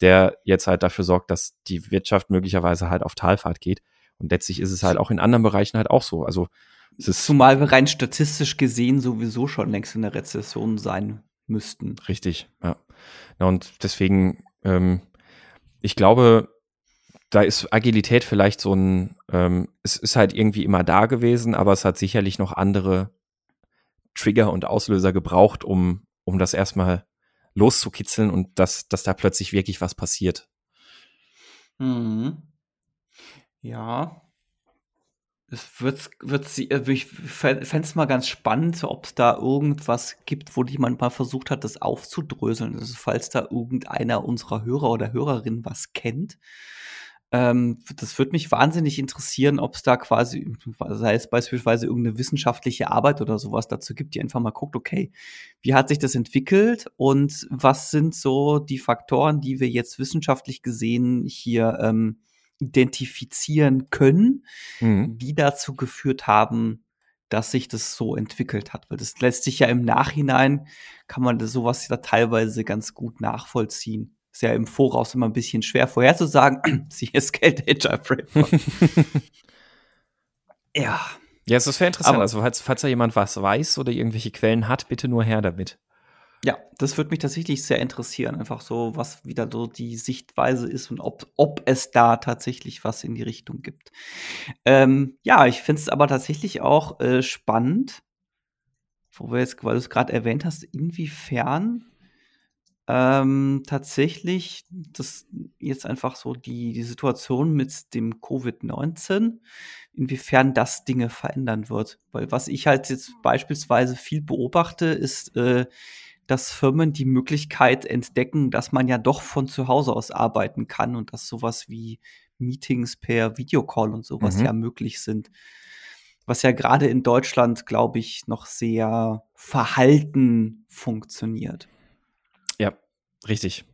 der jetzt halt dafür sorgt, dass die Wirtschaft möglicherweise halt auf Talfahrt geht. Und letztlich ist es halt auch in anderen Bereichen halt auch so. Also es ist Zumal wir rein statistisch gesehen sowieso schon längst in der Rezession sein müssten. Richtig, ja. Und deswegen, ähm, ich glaube, da ist Agilität vielleicht so ein, ähm, es ist halt irgendwie immer da gewesen, aber es hat sicherlich noch andere Trigger und Auslöser gebraucht, um, um das erstmal loszukitzeln und dass, dass da plötzlich wirklich was passiert. Mhm. Ja. Es wird, wird sie, äh, ich fände es mal ganz spannend, ob es da irgendwas gibt, wo jemand mal versucht hat, das aufzudröseln. Also falls da irgendeiner unserer Hörer oder Hörerinnen was kennt, ähm, das würde mich wahnsinnig interessieren, ob es da quasi, sei es beispielsweise irgendeine wissenschaftliche Arbeit oder sowas dazu gibt, die einfach mal guckt, okay, wie hat sich das entwickelt und was sind so die Faktoren, die wir jetzt wissenschaftlich gesehen hier ähm, identifizieren können, mhm. die dazu geführt haben, dass sich das so entwickelt hat. Weil das lässt sich ja im Nachhinein, kann man sowas ja teilweise ganz gut nachvollziehen ist ja im Voraus immer ein bisschen schwer vorherzusagen. [clears throat] Sie ist Geld [laughs] ja. Ja, es ist sehr interessant. Aber, also, falls, falls da jemand was weiß oder irgendwelche Quellen hat, bitte nur her damit. Ja, das würde mich tatsächlich sehr interessieren. Einfach so, was wieder so die Sichtweise ist und ob, ob es da tatsächlich was in die Richtung gibt. Ähm, ja, ich finde es aber tatsächlich auch äh, spannend, wo wir jetzt, weil du es gerade erwähnt hast, inwiefern ähm, tatsächlich, das jetzt einfach so die, die Situation mit dem Covid-19, inwiefern das Dinge verändern wird. Weil was ich halt jetzt beispielsweise viel beobachte, ist, äh, dass Firmen die Möglichkeit entdecken, dass man ja doch von zu Hause aus arbeiten kann und dass sowas wie Meetings per Videocall und sowas mhm. ja möglich sind. Was ja gerade in Deutschland, glaube ich, noch sehr verhalten funktioniert. Richtig.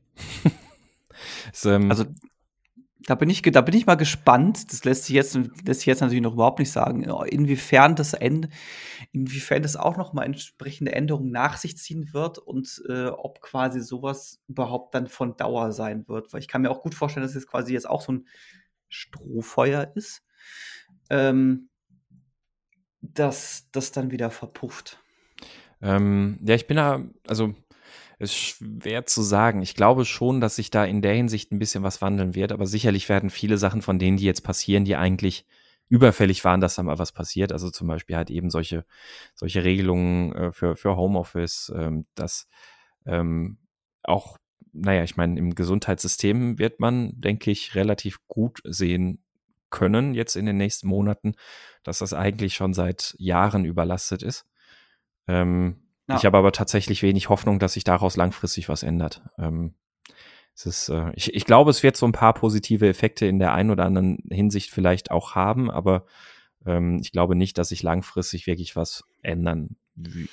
[laughs] es, ähm also da bin ich, da bin ich mal gespannt. Das lässt sich jetzt, lässt sich jetzt natürlich noch überhaupt nicht sagen, inwiefern das Ende, inwiefern das auch noch mal entsprechende Änderungen nach sich ziehen wird und äh, ob quasi sowas überhaupt dann von Dauer sein wird. Weil ich kann mir auch gut vorstellen, dass es quasi jetzt auch so ein Strohfeuer ist, ähm, dass das dann wieder verpufft. Ähm, ja, ich bin da, also ist schwer zu sagen. Ich glaube schon, dass sich da in der Hinsicht ein bisschen was wandeln wird, aber sicherlich werden viele Sachen von denen, die jetzt passieren, die eigentlich überfällig waren, dass da mal was passiert. Also zum Beispiel halt eben solche, solche Regelungen äh, für, für Homeoffice, ähm, dass ähm, auch, naja, ich meine, im Gesundheitssystem wird man, denke ich, relativ gut sehen können jetzt in den nächsten Monaten, dass das eigentlich schon seit Jahren überlastet ist. Ähm, ja. Ich habe aber tatsächlich wenig Hoffnung, dass sich daraus langfristig was ändert. Ähm, es ist, äh, ich, ich glaube, es wird so ein paar positive Effekte in der einen oder anderen Hinsicht vielleicht auch haben, aber ähm, ich glaube nicht, dass sich langfristig wirklich was ändern,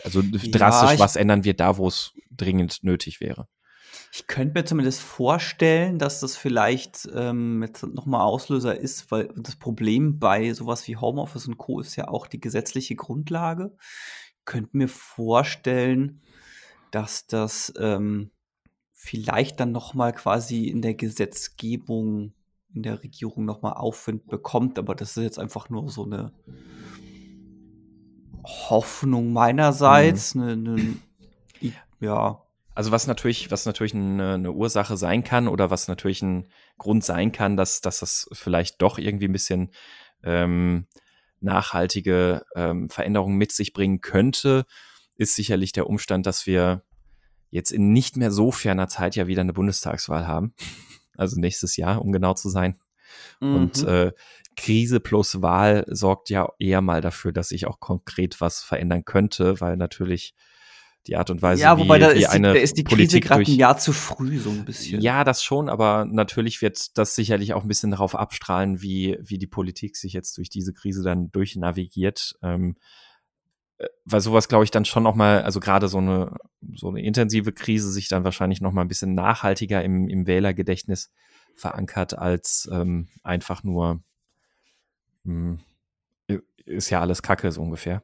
also drastisch ja, was ändern wird, da wo es dringend nötig wäre. Ich könnte mir zumindest vorstellen, dass das vielleicht ähm, jetzt nochmal Auslöser ist, weil das Problem bei sowas wie Homeoffice und Co. ist ja auch die gesetzliche Grundlage könnte mir vorstellen, dass das ähm, vielleicht dann noch mal quasi in der Gesetzgebung in der Regierung noch mal Aufwind bekommt, aber das ist jetzt einfach nur so eine Hoffnung meinerseits, mhm. eine, eine, ja. Also was natürlich, was natürlich eine, eine, Ursache sein kann oder was natürlich ein Grund sein kann, dass, dass das vielleicht doch irgendwie ein bisschen ähm, nachhaltige ähm, Veränderungen mit sich bringen könnte, ist sicherlich der Umstand, dass wir jetzt in nicht mehr so ferner Zeit ja wieder eine Bundestagswahl haben. [laughs] Also nächstes Jahr, um genau zu sein. Mhm. Und äh, Krise plus Wahl sorgt ja eher mal dafür, dass sich auch konkret was verändern könnte, weil natürlich die Art und Weise, ja, wobei wie, da wie ist die, da ist die Krise gerade ein Jahr zu früh so ein bisschen. Ja, das schon, aber natürlich wird das sicherlich auch ein bisschen darauf abstrahlen, wie wie die Politik sich jetzt durch diese Krise dann durchnavigiert. Ähm, äh, weil sowas, glaube ich, dann schon noch mal, also gerade so eine so eine intensive Krise sich dann wahrscheinlich noch mal ein bisschen nachhaltiger im, im Wählergedächtnis verankert als ähm, einfach nur mh, hm, ist ja alles Kacke so ungefähr.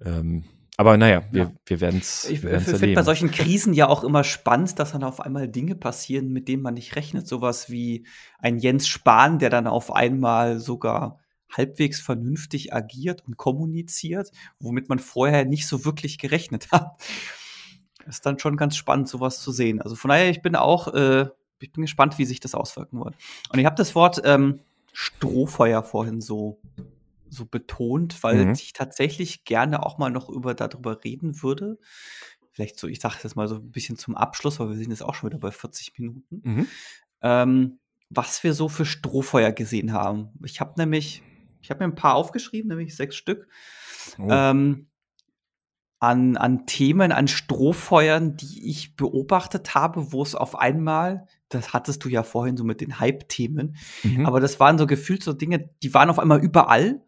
Ähm, aber naja, wir, ja. wir werden es Ich finde bei solchen Krisen ja auch immer spannend, dass dann auf einmal Dinge passieren, mit denen man nicht rechnet. Sowas wie ein Jens Spahn, der dann auf einmal sogar halbwegs vernünftig agiert und kommuniziert, womit man vorher nicht so wirklich gerechnet [laughs] hat. Ist dann schon ganz spannend, sowas zu sehen. Also von daher, ich bin auch, äh, ich bin gespannt, wie sich das auswirken wird. Und ich habe das Wort ähm, Strohfeuer vorhin so so betont, weil mhm. ich tatsächlich gerne auch mal noch über darüber reden würde. Vielleicht so, ich sage das mal so ein bisschen zum Abschluss, weil wir sind jetzt auch schon wieder bei 40 Minuten. Mhm. Ähm, was wir so für Strohfeuer gesehen haben. Ich habe nämlich, ich habe mir ein paar aufgeschrieben, nämlich sechs Stück. Oh. Ähm, an, an Themen, an Strohfeuern, die ich beobachtet habe, wo es auf einmal, das hattest du ja vorhin so mit den Hype-Themen, mhm. aber das waren so gefühlt so Dinge, die waren auf einmal überall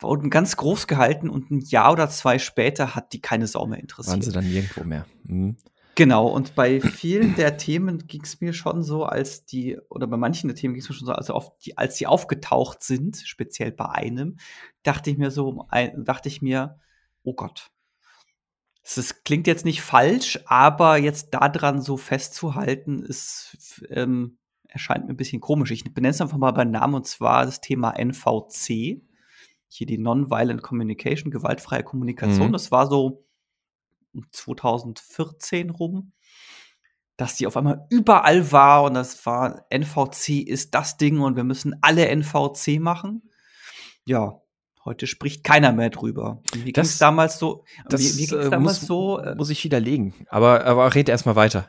wurden ganz groß gehalten und ein Jahr oder zwei später hat die keine Sau mehr interessiert. Waren sie dann nirgendwo mehr. Mhm. Genau, und bei vielen der Themen ging es mir schon so, als die, oder bei manchen der Themen ging es mir schon so, also auf die, als sie aufgetaucht sind, speziell bei einem, dachte ich mir so, dachte ich mir, oh Gott. Das klingt jetzt nicht falsch, aber jetzt daran so festzuhalten, ist, ähm, erscheint mir ein bisschen komisch. Ich benenne es einfach mal beim Namen und zwar das Thema NVC hier die Nonviolent Communication, gewaltfreie Kommunikation. Mhm. Das war so 2014 rum, dass die auf einmal überall war und das war NVC ist das Ding und wir müssen alle NVC machen. Ja, heute spricht keiner mehr drüber. Wie ging es damals so? Das wie, wie äh, damals muss, so? Äh, muss ich widerlegen. Aber, aber red erst mal weiter.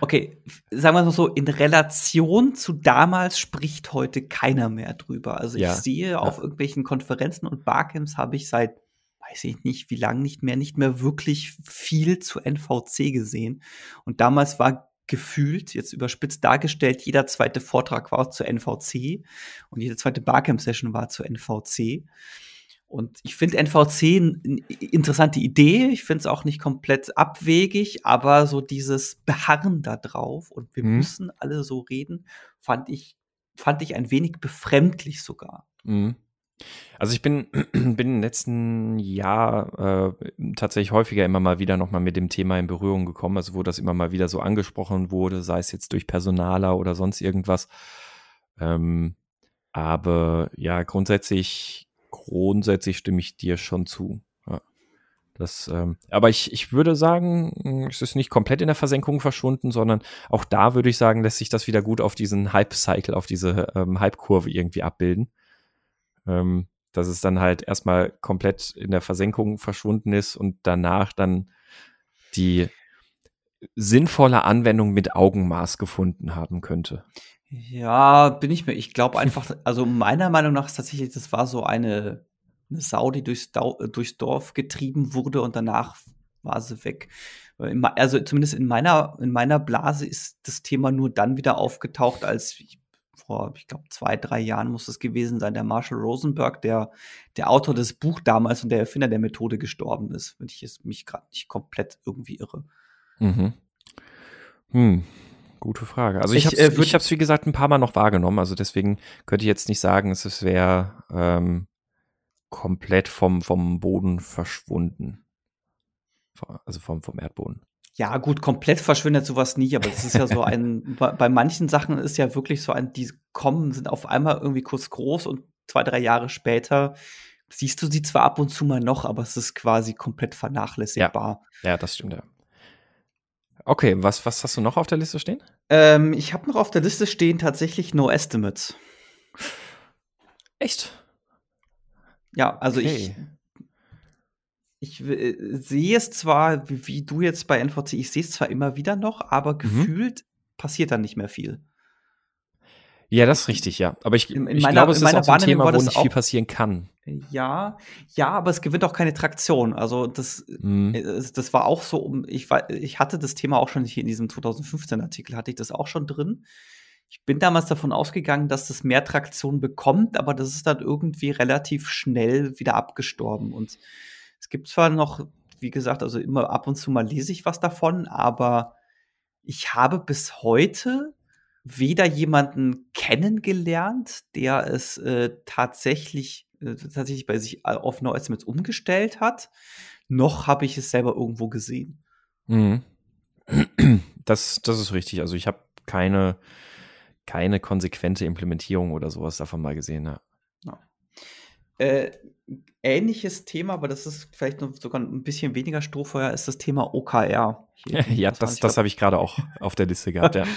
Okay, sagen wir mal so, in Relation zu damals spricht heute keiner mehr drüber. Also ja. ich sehe ja. auf irgendwelchen Konferenzen und Barcamps habe ich seit, weiß ich nicht, wie lange nicht mehr, nicht mehr wirklich viel zu NVC gesehen. Und damals war gefühlt, jetzt überspitzt dargestellt, jeder zweite Vortrag war zu NVC und jede zweite Barcamp-Session war zu NVC. Und ich finde NVC eine interessante Idee. Ich finde es auch nicht komplett abwegig, aber so dieses Beharren da drauf und wir mhm. müssen alle so reden, fand ich, fand ich ein wenig befremdlich sogar. Mhm. Also ich bin, [clears throat] bin im letzten Jahr äh, tatsächlich häufiger immer mal wieder nochmal mit dem Thema in Berührung gekommen, also wo das immer mal wieder so angesprochen wurde, sei es jetzt durch Personaler oder sonst irgendwas. Ähm, aber ja, grundsätzlich grundsätzlich stimme ich dir schon zu. Ja. Das, ähm, aber ich, ich würde sagen, es ist nicht komplett in der Versenkung verschwunden, sondern auch da würde ich sagen, lässt sich das wieder gut auf diesen Hype-Cycle, auf diese ähm, Hype-Kurve irgendwie abbilden. Ähm, dass es dann halt erstmal komplett in der Versenkung verschwunden ist und danach dann die sinnvolle Anwendung mit Augenmaß gefunden haben könnte. Ja, bin ich mir. Ich glaube einfach, also meiner Meinung nach ist tatsächlich, das war so eine, eine Sau, die durchs, Dau durchs Dorf getrieben wurde und danach war sie weg. Also zumindest in meiner, in meiner Blase ist das Thema nur dann wieder aufgetaucht, als ich, vor, ich glaube, zwei, drei Jahren muss es gewesen sein, der Marshall Rosenberg, der, der Autor des Buch damals und der Erfinder der Methode gestorben ist, wenn ich jetzt mich gerade nicht komplett irgendwie irre. Mhm. Hm. Gute Frage. Also ich, ich habe es, äh, wie gesagt, ein paar Mal noch wahrgenommen. Also deswegen könnte ich jetzt nicht sagen, es wäre ähm, komplett vom, vom Boden verschwunden. Also vom, vom Erdboden. Ja, gut, komplett verschwindet sowas nie, aber das ist ja so ein, [laughs] bei, bei manchen Sachen ist ja wirklich so ein, die kommen, sind auf einmal irgendwie kurz groß und zwei, drei Jahre später siehst du sie zwar ab und zu mal noch, aber es ist quasi komplett vernachlässigbar. Ja, ja das stimmt, ja. Okay, was, was hast du noch auf der Liste stehen? Ähm, ich habe noch auf der Liste stehen tatsächlich No Estimates. Echt? Ja, also okay. ich, ich äh, sehe es zwar, wie, wie, du jetzt bei NVC, ich sehe es zwar immer wieder noch, aber mhm. gefühlt passiert dann nicht mehr viel. Ja, das ist richtig, ja. Aber ich, in, in ich meiner, glaube, es ist auch so ein Thema, wo nicht viel passieren kann. Ja, ja, aber es gewinnt auch keine Traktion. Also das, mhm. das war auch so, ich, ich hatte das Thema auch schon hier in diesem 2015 Artikel, hatte ich das auch schon drin. Ich bin damals davon ausgegangen, dass das mehr Traktion bekommt, aber das ist dann irgendwie relativ schnell wieder abgestorben. Und es gibt zwar noch, wie gesagt, also immer ab und zu mal lese ich was davon, aber ich habe bis heute weder jemanden kennengelernt, der es äh, tatsächlich, äh, tatsächlich bei sich auf No Estimates umgestellt hat, noch habe ich es selber irgendwo gesehen. Mhm. Das, das ist richtig. Also ich habe keine, keine konsequente Implementierung oder sowas davon mal gesehen. Ja. ja. Äh, ähnliches Thema, aber das ist vielleicht noch sogar ein bisschen weniger Strohfeuer, ist das Thema OKR. [laughs] ja, das, das habe ich gerade auch auf der Liste gehabt, ja. [laughs]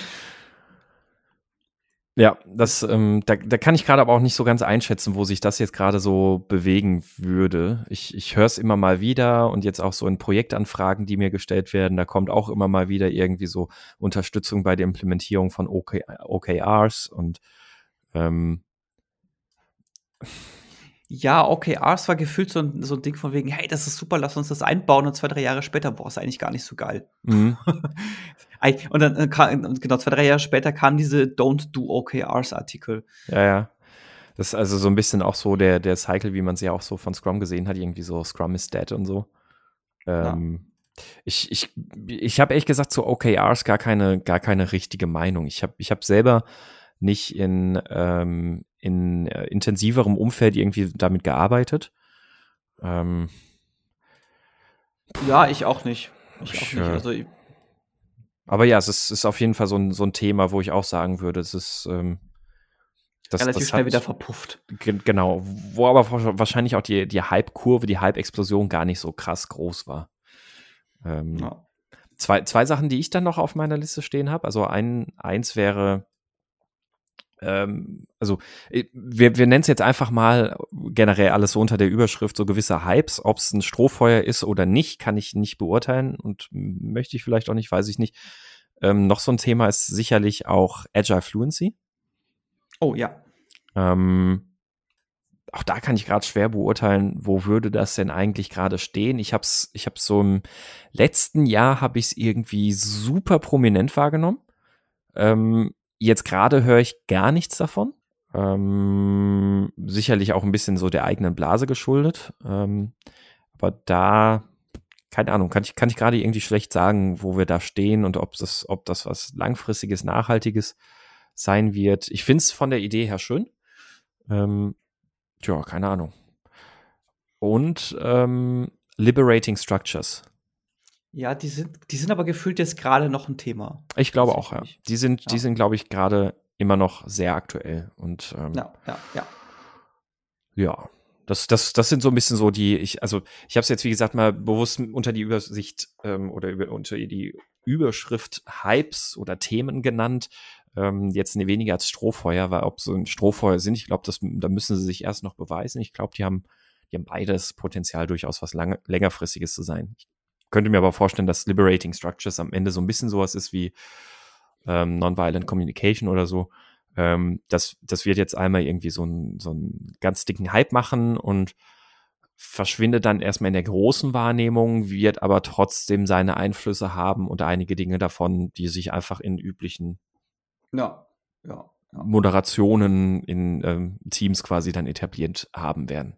Ja, das, ähm, da, da kann ich gerade aber auch nicht so ganz einschätzen, wo sich das jetzt gerade so bewegen würde. Ich, ich höre es immer mal wieder und jetzt auch so in Projektanfragen, die mir gestellt werden, da kommt auch immer mal wieder irgendwie so Unterstützung bei der Implementierung von OK, OKRs und ähm, ja, OKRs war gefühlt so ein, so ein Ding von wegen, hey, das ist super, lass uns das einbauen und zwei, drei Jahre später, boah, ist eigentlich gar nicht so geil. Mhm. [laughs] Und dann äh, kam, genau, zwei, drei Jahre später kam diese Don't Do OKRs Artikel. Ja, ja. Das ist also so ein bisschen auch so der, der Cycle, wie man es ja auch so von Scrum gesehen hat, irgendwie so Scrum is dead und so. Ähm, ja. Ich, ich, ich habe ehrlich gesagt zu OKRs gar keine, gar keine richtige Meinung. Ich habe ich hab selber nicht in, ähm, in äh, intensiverem Umfeld irgendwie damit gearbeitet. Ähm, ja, ich auch nicht. Ich auch nicht. Äh, also ich, aber ja, es ist, ist auf jeden Fall so ein, so ein Thema, wo ich auch sagen würde, es ist ähm, das, relativ das schnell wieder verpufft. Genau, wo aber wahrscheinlich auch die, die Hype-Kurve, die Hype-Explosion gar nicht so krass groß war. Ähm, ja. zwei, zwei Sachen, die ich dann noch auf meiner Liste stehen habe. Also ein, eins wäre, ähm, also äh, wir, wir nennen es jetzt einfach mal generell alles so unter der Überschrift so gewisse Hypes. Ob es ein Strohfeuer ist oder nicht, kann ich nicht beurteilen und möchte ich vielleicht auch nicht, weiß ich nicht. Ähm, noch so ein Thema ist sicherlich auch Agile Fluency. Oh ja. Ähm, auch da kann ich gerade schwer beurteilen, wo würde das denn eigentlich gerade stehen. Ich habe es ich hab's so im letzten Jahr habe ich es irgendwie super prominent wahrgenommen. Ähm, Jetzt gerade höre ich gar nichts davon. Ähm, sicherlich auch ein bisschen so der eigenen Blase geschuldet. Ähm, aber da, keine Ahnung, kann ich, kann ich gerade irgendwie schlecht sagen, wo wir da stehen und ob das, ob das was langfristiges, nachhaltiges sein wird. Ich finde es von der Idee her schön. Ähm, tja, keine Ahnung. Und ähm, Liberating Structures. Ja, die sind, die sind aber gefühlt jetzt gerade noch ein Thema. Ich glaube auch, ja. Die sind, ja. die sind, glaube ich, gerade immer noch sehr aktuell. Und ähm, ja, ja, ja. Ja. Das, das, das sind so ein bisschen so die, ich, also ich habe es jetzt, wie gesagt, mal bewusst unter die Übersicht ähm, oder über, unter die Überschrift Hypes oder Themen genannt. Ähm, jetzt ne, weniger als Strohfeuer, weil ob so ein Strohfeuer sind, ich glaube, da müssen sie sich erst noch beweisen. Ich glaube, die haben, die haben beides Potenzial, durchaus was lange, längerfristiges zu sein. Ich könnte mir aber vorstellen, dass Liberating Structures am Ende so ein bisschen sowas ist wie ähm, Nonviolent Communication oder so. Ähm, das, das wird jetzt einmal irgendwie so, ein, so einen ganz dicken Hype machen und verschwindet dann erstmal in der großen Wahrnehmung, wird aber trotzdem seine Einflüsse haben und einige Dinge davon, die sich einfach in üblichen ja, ja, ja. Moderationen in ähm, Teams quasi dann etabliert haben werden.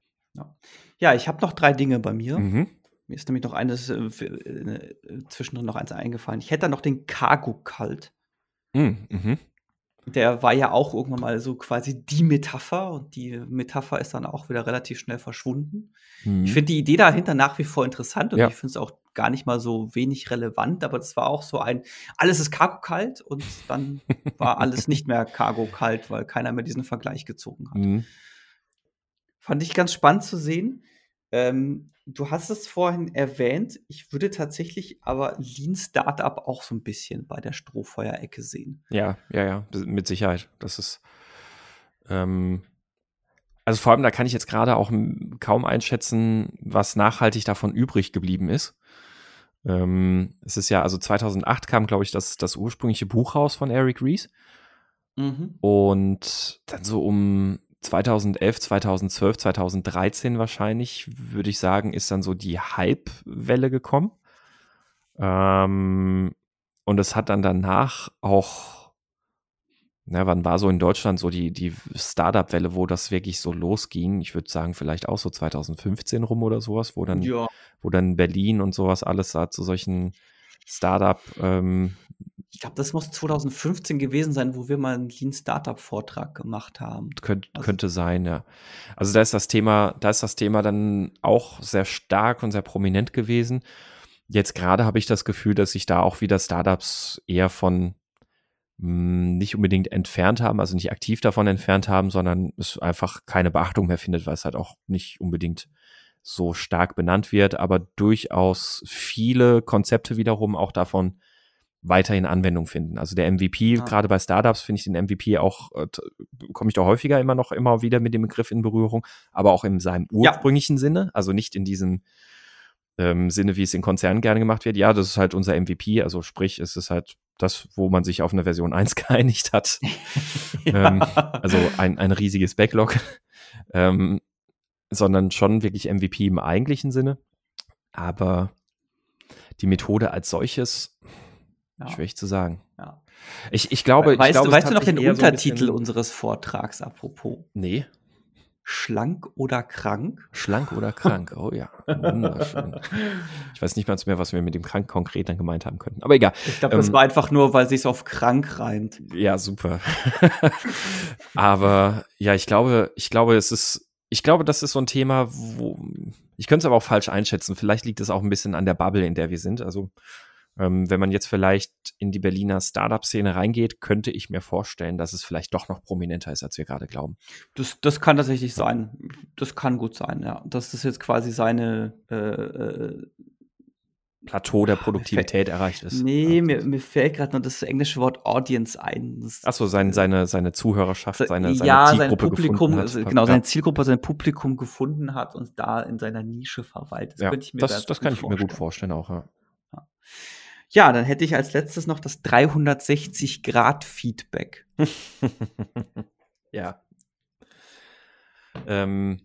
Ja, ich habe noch drei Dinge bei mir. Mhm. Mir ist nämlich noch eines äh, äh, zwischendrin noch eins eingefallen. Ich hätte da noch den Cargo-Cult. Hm, mhm. Der war ja auch irgendwann mal so quasi die Metapher und die Metapher ist dann auch wieder relativ schnell verschwunden. Mhm. Ich finde die Idee dahinter nach wie vor interessant und ja. ich finde es auch gar nicht mal so wenig relevant, aber das war auch so ein, alles ist Cargo-kalt und dann [laughs] war alles nicht mehr Cargo-kalt, weil keiner mehr diesen Vergleich gezogen hat. Mhm. Fand ich ganz spannend zu sehen. Ähm, du hast es vorhin erwähnt, ich würde tatsächlich aber Lean Startup auch so ein bisschen bei der Strohfeuerecke sehen. Ja, ja, ja, mit Sicherheit. Das ist, ähm, also vor allem, da kann ich jetzt gerade auch kaum einschätzen, was nachhaltig davon übrig geblieben ist. Ähm, es ist ja, also 2008 kam, glaube ich, das, das ursprüngliche Buch raus von Eric Rees. Mhm. Und dann so um 2011, 2012, 2013 wahrscheinlich, würde ich sagen, ist dann so die Hype-Welle gekommen. Ähm, und es hat dann danach auch, na, wann war so in Deutschland so die, die Startup-Welle, wo das wirklich so losging? Ich würde sagen, vielleicht auch so 2015 rum oder sowas, wo dann, ja. wo dann Berlin und sowas alles da zu solchen Startup ähm, ich glaube, das muss 2015 gewesen sein, wo wir mal einen Lean Startup Vortrag gemacht haben. Könnt, also, könnte sein, ja. Also da ist das Thema, da ist das Thema dann auch sehr stark und sehr prominent gewesen. Jetzt gerade habe ich das Gefühl, dass sich da auch wieder Startups eher von mh, hm, nicht unbedingt entfernt haben, also nicht aktiv davon entfernt haben, sondern es einfach keine Beachtung mehr findet, weil es halt auch nicht unbedingt so stark benannt wird, aber durchaus viele Konzepte wiederum auch davon weiterhin Anwendung finden. Also der MVP, ah. gerade bei Startups finde ich den MVP auch, äh, komme ich da häufiger immer noch immer wieder mit dem Begriff in Berührung, aber auch in seinem ursprünglichen ja. Sinne, also nicht in diesem ähm, Sinne, wie es in Konzernen gerne gemacht wird. Ja, das ist halt unser MVP, also sprich, es ist halt das, wo man sich auf eine Version 1 [laughs] geeinigt hat. [laughs] ja. ähm, also ein, ein riesiges Backlog, ähm, sondern schon wirklich MVP im eigentlichen Sinne. Aber die Methode als solches, ja. Schwierig zu sagen. Ja. Ich, ich glaube, weißt, ich glaube, du, weißt du noch den Untertitel so unseres Vortrags, apropos? Nee. Schlank oder krank? Schlank oder krank, oh ja. Wunderschön. [laughs] ich weiß nicht mal mehr, was wir mit dem krank konkret dann gemeint haben könnten. Aber egal. Ich glaube, das ähm, war einfach nur, weil sich auf krank reimt. Ja, super. [laughs] Aber ja, ich glaube, ich glaube, es ist, ich glaube, das ist so ein Thema, wo ich könnte es aber auch falsch einschätzen. Vielleicht liegt es auch ein bisschen an der Bubble, in der wir sind. Also ähm, wenn man jetzt vielleicht in die Berliner Startup-Szene reingeht, könnte ich mir vorstellen, dass es vielleicht doch noch prominenter ist, als wir gerade glauben. Das, das kann tatsächlich sein. Das kann gut sein, ja. Das ist jetzt quasi seine äh, äh, Plateau der Produktivität erreicht ist. Nee, ja. mir, mir fällt gerade noch das englische Wort Audience ein. Achso, sein, seine, seine Zuhörerschaft, seine, seine ja, Zielgruppe sein Publikum, hat. Genau, ja. seine Zielgruppe, sein Publikum gefunden hat und da in seiner Nische verwaltet. Das, ja, das, das kann ich mir gut vorstellen auch, ja. Ja, dann hätte ich als letztes noch das 360-Grad-Feedback. [laughs] ja. Ähm,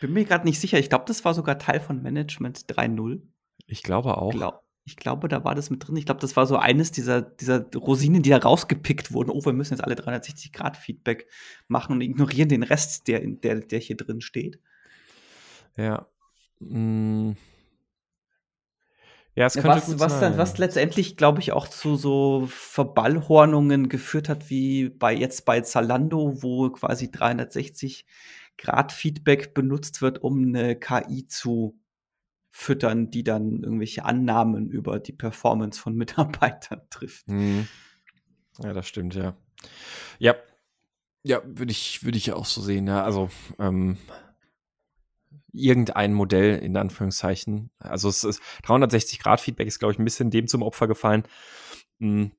Bin mir gerade nicht sicher. Ich glaube, das war sogar Teil von Management 3.0. Ich glaube auch. Glaub, ich glaube, da war das mit drin. Ich glaube, das war so eines dieser, dieser Rosinen, die da rausgepickt wurden. Oh, wir müssen jetzt alle 360-Grad-Feedback machen und ignorieren den Rest, der, der, der hier drin steht. Ja. Mmh. Ja, es könnte was, gut was, sein. Dann, was letztendlich, glaube ich, auch zu so Verballhornungen geführt hat, wie bei jetzt bei Zalando, wo quasi 360 Grad Feedback benutzt wird, um eine KI zu füttern, die dann irgendwelche Annahmen über die Performance von [laughs] Mitarbeitern trifft. Mhm. Ja, das stimmt, ja. Ja, ja, würde ich, würde ich auch so sehen, ja. Also, ähm, irgendein Modell in Anführungszeichen. Also es ist 360 Grad Feedback ist glaube ich ein bisschen dem zum Opfer gefallen, hm,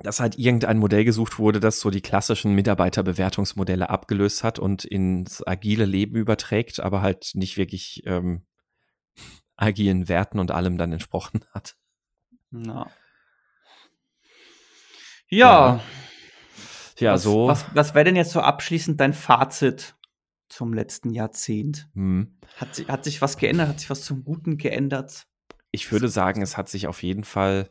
dass halt irgendein Modell gesucht wurde, das so die klassischen Mitarbeiterbewertungsmodelle abgelöst hat und ins agile Leben überträgt, aber halt nicht wirklich ähm, agilen Werten und allem dann entsprochen [laughs] hat. Na. Ja. Ja, was, so. Was, was wäre denn jetzt so abschließend dein Fazit zum letzten Jahrzehnt? Hm. Hat, hat sich was geändert? Hat sich was zum Guten geändert? Ich würde sagen, es hat sich auf jeden Fall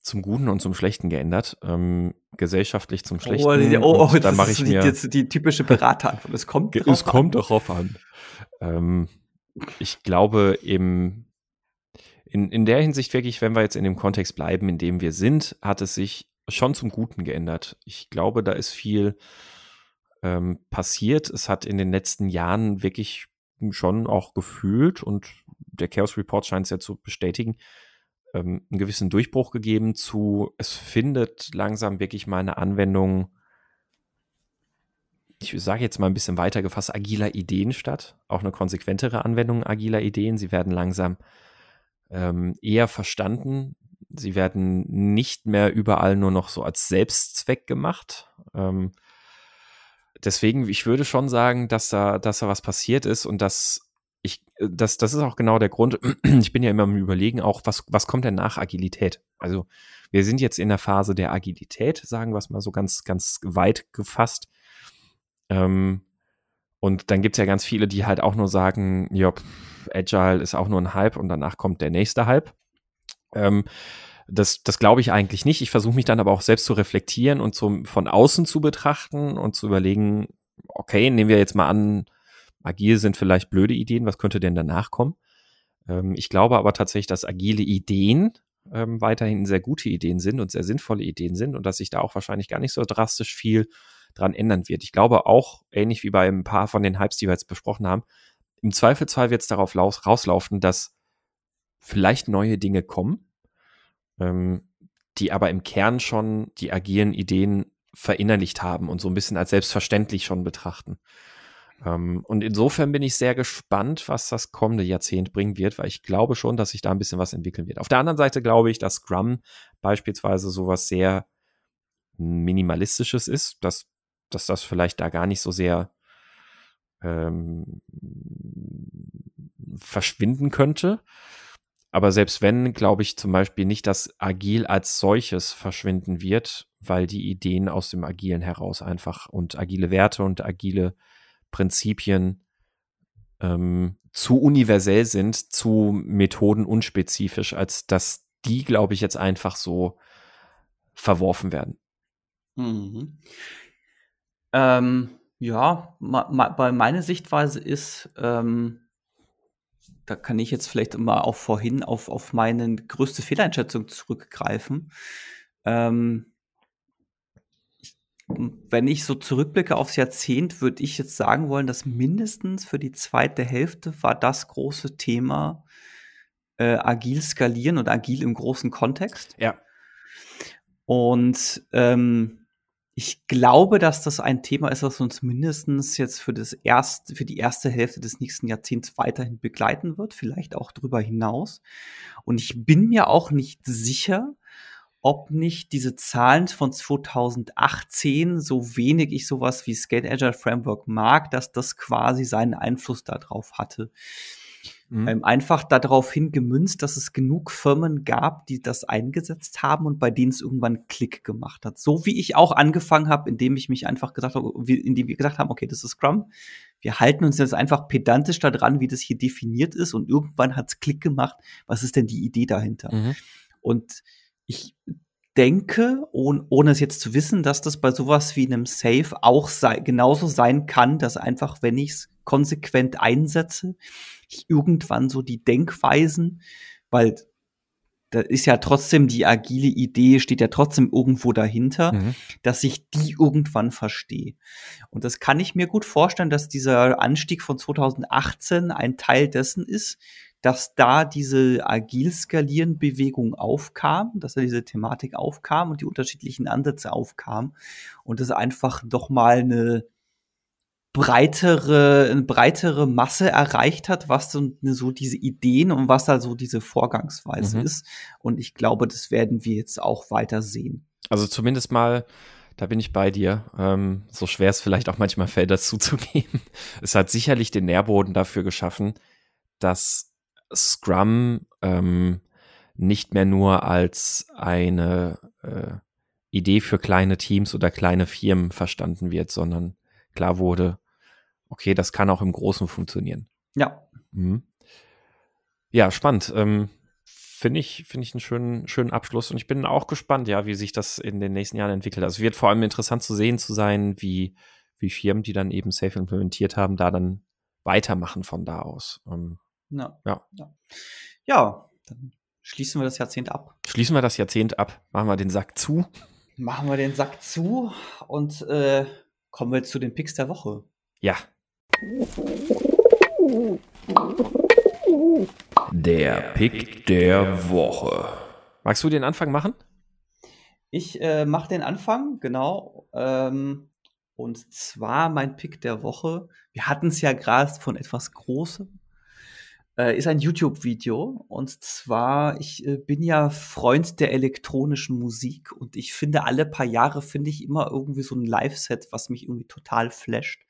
zum Guten und zum Schlechten geändert. Ähm, gesellschaftlich zum oh, Schlechten. Oh, oh, oh dann mache ich mir jetzt die typische Beraterantwort. Es kommt [laughs] drauf Es an. kommt darauf an. Ähm, ich glaube eben in, in der Hinsicht wirklich, wenn wir jetzt in dem Kontext bleiben, in dem wir sind, hat es sich schon zum Guten geändert. Ich glaube, da ist viel ähm, passiert. Es hat in den letzten Jahren wirklich schon auch gefühlt und der Chaos Report scheint es ja zu bestätigen, ähm, einen gewissen Durchbruch gegeben zu, es findet langsam wirklich mal eine Anwendung, ich sage jetzt mal ein bisschen weiter gefasst, agiler Ideen statt. Auch eine konsequentere Anwendung agiler Ideen. Sie werden langsam ähm, eher verstanden. Sie werden nicht mehr überall nur noch so als Selbstzweck gemacht. Ähm, deswegen, ich würde schon sagen, dass da, dass da was passiert ist und dass ich, das, das ist auch genau der Grund. [clears throat] Ich bin ja immer im Überlegen, auch was, was kommt denn nach Agilität? Also, wir sind jetzt in der Phase der Agilität, sagen wir es mal so ganz, ganz weit gefasst. Ähm, und dann gibt es ja ganz viele, die halt auch nur sagen, ja, Agile ist auch nur ein Hype und danach kommt der nächste Hype. Ähm, das, das glaube ich eigentlich nicht. Ich versuche mich dann aber auch selbst zu reflektieren und zum, von außen zu betrachten und zu überlegen, okay, nehmen wir jetzt mal an, agil sind vielleicht blöde Ideen, was könnte denn danach kommen? Ähm, ich glaube aber tatsächlich, dass agile Ideen ähm, weiterhin sehr gute Ideen sind und sehr sinnvolle Ideen sind und dass sich da auch wahrscheinlich gar nicht so drastisch viel dran ändern wird. Ich glaube auch, ähnlich wie bei ein paar von den Hypes, die wir jetzt besprochen haben, im Zweifelsfall wird es darauf rauslaufen, dass vielleicht neue Dinge kommen, ähm, die aber im Kern schon die agilen Ideen verinnerlicht haben und so ein bisschen als selbstverständlich schon betrachten. Ähm, und insofern bin ich sehr gespannt, was das kommende Jahrzehnt bringen wird, weil ich glaube schon, dass sich da ein bisschen was entwickeln wird. Auf der anderen Seite glaube ich, dass Scrum beispielsweise sowas sehr minimalistisches ist, dass, dass das vielleicht da gar nicht so sehr ähm, verschwinden könnte. Aber selbst wenn, glaube ich zum Beispiel nicht, dass Agil als solches verschwinden wird, weil die Ideen aus dem Agilen heraus einfach und agile Werte und agile Prinzipien ähm, zu universell sind, zu Methoden unspezifisch, als dass die, glaube ich, jetzt einfach so verworfen werden. Mhm. Ähm, ja, bei meiner Sichtweise ist, ähm, da kann ich jetzt vielleicht mal auch vorhin auf, auf meine größte Fehleinschätzung zurückgreifen. Ähm, wenn ich so zurückblicke aufs Jahrzehnt, würde ich jetzt sagen wollen, dass mindestens für die zweite Hälfte war das große Thema äh, agil skalieren und agil im großen Kontext. Ja. Und ähm, ich glaube, dass das ein Thema ist, was uns mindestens jetzt für das erste, für die erste Hälfte des nächsten Jahrzehnts weiterhin begleiten wird, vielleicht auch darüber hinaus. Und ich bin mir auch nicht sicher, ob nicht diese Zahlen von 2018, so wenig ich sowas wie Skate Agile Framework mag, dass das quasi seinen Einfluss darauf hatte. Mhm. Ähm, einfach darauf hingemünzt, dass es genug Firmen gab, die das eingesetzt haben und bei denen es irgendwann Klick gemacht hat. So wie ich auch angefangen habe, indem ich mich einfach gesagt habe, indem wir gesagt haben, okay, das ist Scrum. Wir halten uns jetzt einfach pedantisch daran, wie das hier definiert ist und irgendwann hat es Klick gemacht. Was ist denn die Idee dahinter? Mhm. Und ich denke, ohne, ohne es jetzt zu wissen, dass das bei sowas wie einem Safe auch sei, genauso sein kann, dass einfach, wenn ich es konsequent einsetze, irgendwann so die Denkweisen, weil da ist ja trotzdem die agile Idee, steht ja trotzdem irgendwo dahinter, mhm. dass ich die irgendwann verstehe. Und das kann ich mir gut vorstellen, dass dieser Anstieg von 2018 ein Teil dessen ist, dass da diese agil skalieren Bewegung aufkam, dass da diese Thematik aufkam und die unterschiedlichen Ansätze aufkamen und es einfach doch mal eine breitere, eine breitere Masse erreicht hat, was so, so diese Ideen und was da so diese Vorgangsweise mhm. ist. Und ich glaube, das werden wir jetzt auch weiter sehen. Also zumindest mal, da bin ich bei dir. Ähm, so schwer es vielleicht auch manchmal fällt, das zuzugeben. [laughs] Es hat sicherlich den Nährboden dafür geschaffen, dass Scrum ähm, nicht mehr nur als eine äh, Idee für kleine Teams oder kleine Firmen verstanden wird, sondern klar wurde, okay, das kann auch im Großen funktionieren. Ja. Mhm. Ja, spannend. Ähm, finde ich, finde ich einen schönen, schönen Abschluss und ich bin auch gespannt, ja, wie sich das in den nächsten Jahren entwickelt. Also es wird vor allem interessant zu sehen zu sein, wie, wie Firmen, die dann eben Safe implementiert haben, da dann weitermachen von da aus. Ähm, ja. ja. Ja. Ja, dann schließen wir das Jahrzehnt ab. Schließen wir das Jahrzehnt ab. Machen wir den Sack zu. Machen wir den Sack zu und äh, kommen wir zu den Picks der Woche. Ja. Der Pick der Woche. Magst du den Anfang machen? Ich äh, mache den Anfang, genau. Ähm, und zwar mein Pick der Woche. Wir hatten es ja gerade von etwas Großem. Äh, ist ein YouTube-Video. Und zwar, ich äh, bin ja Freund der elektronischen Musik und ich finde, alle paar Jahre finde ich immer irgendwie so ein Live-Set, was mich irgendwie total flasht.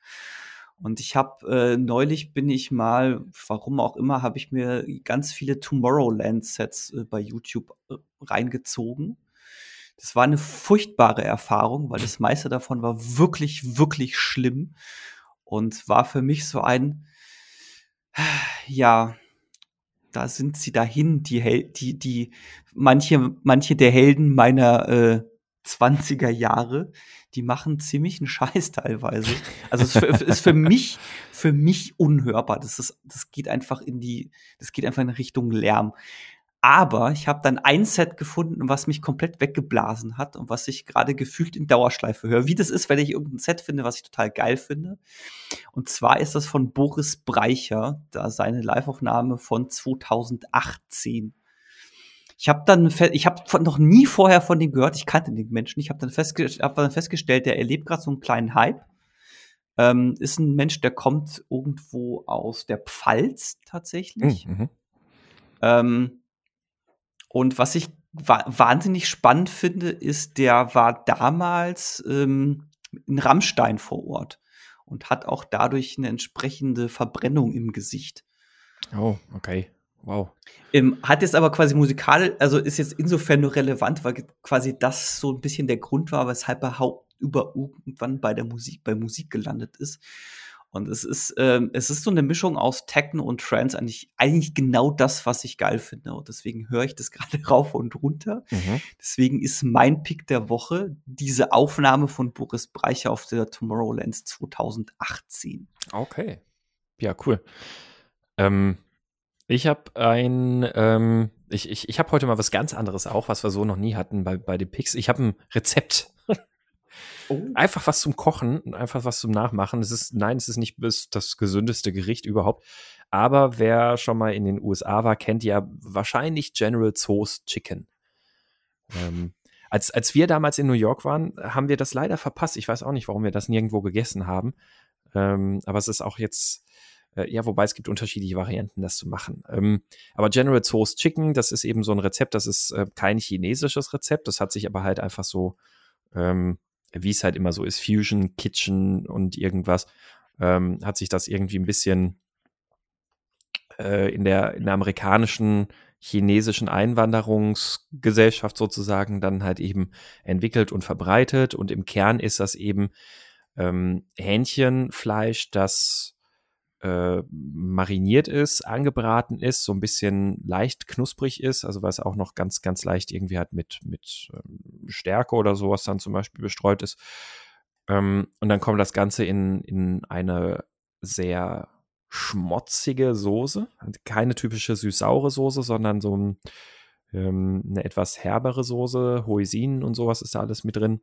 Und ich habe äh, neulich bin ich mal, warum auch immer, habe ich mir ganz viele Tomorrowland-Sets äh, bei YouTube äh, reingezogen. Das war eine furchtbare Erfahrung, weil das meiste davon war wirklich, wirklich schlimm und war für mich so ein, ja, da sind sie dahin, die, Hel die, die, manche, manche der Helden meiner äh, 20er Jahre, die machen ziemlich einen Scheiß teilweise. Also es ist für mich, für mich unhörbar. Das ist, das geht einfach in die, das geht einfach in Richtung Lärm. Aber ich habe dann ein Set gefunden, was mich komplett weggeblasen hat und was ich gerade gefühlt in Dauerschleife höre. Wie das ist, wenn ich irgendein Set finde, was ich total geil finde. Und zwar ist das von Boris Breicher, da seine Liveaufnahme von 2018. Ich habe dann, ich habe noch nie vorher von dem gehört. Ich kannte den Menschen. Ich habe dann, festge hab dann festgestellt, der erlebt gerade so einen kleinen Hype. Ähm, ist ein Mensch, der kommt irgendwo aus der Pfalz tatsächlich. Mhm. Ähm, und was ich wa wahnsinnig spannend finde, ist, der war damals ähm, in Rammstein vor Ort und hat auch dadurch eine entsprechende Verbrennung im Gesicht. Oh, okay. Wow. Ähm, hat jetzt aber quasi musikal, also ist jetzt insofern nur relevant, weil quasi das so ein bisschen der Grund war, weshalb er über irgendwann bei der Musik, bei Musik gelandet ist. Und es ist, ähm, es ist so eine Mischung aus Techno und Trance, eigentlich, eigentlich genau das, was ich geil finde. Und deswegen höre ich das [laughs] gerade rauf und runter. Mhm. Deswegen ist mein Pick der Woche diese Aufnahme von Boris Breicher auf der Tomorrowland 2018. Okay. Ja, cool. Ähm, ich habe ein, ähm, ich, ich, ich habe heute mal was ganz anderes auch, was wir so noch nie hatten bei, bei den Picks. Ich habe ein Rezept. Oh. Einfach was zum Kochen, einfach was zum Nachmachen. Es ist, nein, es ist nicht das gesündeste Gericht überhaupt. Aber wer schon mal in den USA war, kennt ja wahrscheinlich General Tso's Chicken. Ähm, als, als wir damals in New York waren, haben wir das leider verpasst. Ich weiß auch nicht, warum wir das nirgendwo gegessen haben. Ähm, aber es ist auch jetzt, äh, ja, wobei es gibt unterschiedliche Varianten, das zu machen. Ähm, aber General Tso's Chicken, das ist eben so ein Rezept, das ist äh, kein chinesisches Rezept, das hat sich aber halt einfach so ähm, wie es halt immer so ist, Fusion, Kitchen und irgendwas, ähm, hat sich das irgendwie ein bisschen äh, in, der, in der amerikanischen, chinesischen Einwanderungsgesellschaft sozusagen dann halt eben entwickelt und verbreitet. Und im Kern ist das eben ähm, Hähnchenfleisch, das äh, mariniert ist, angebraten ist, so ein bisschen leicht knusprig ist, also was auch noch ganz, ganz leicht irgendwie halt mit, mit ähm, Stärke oder sowas dann zum Beispiel bestreut ist. Ähm, und dann kommt das Ganze in, in eine sehr schmotzige Soße, keine typische süß-saure Soße, sondern so ein, ähm, eine etwas herbere Soße, Hoisin und sowas ist da alles mit drin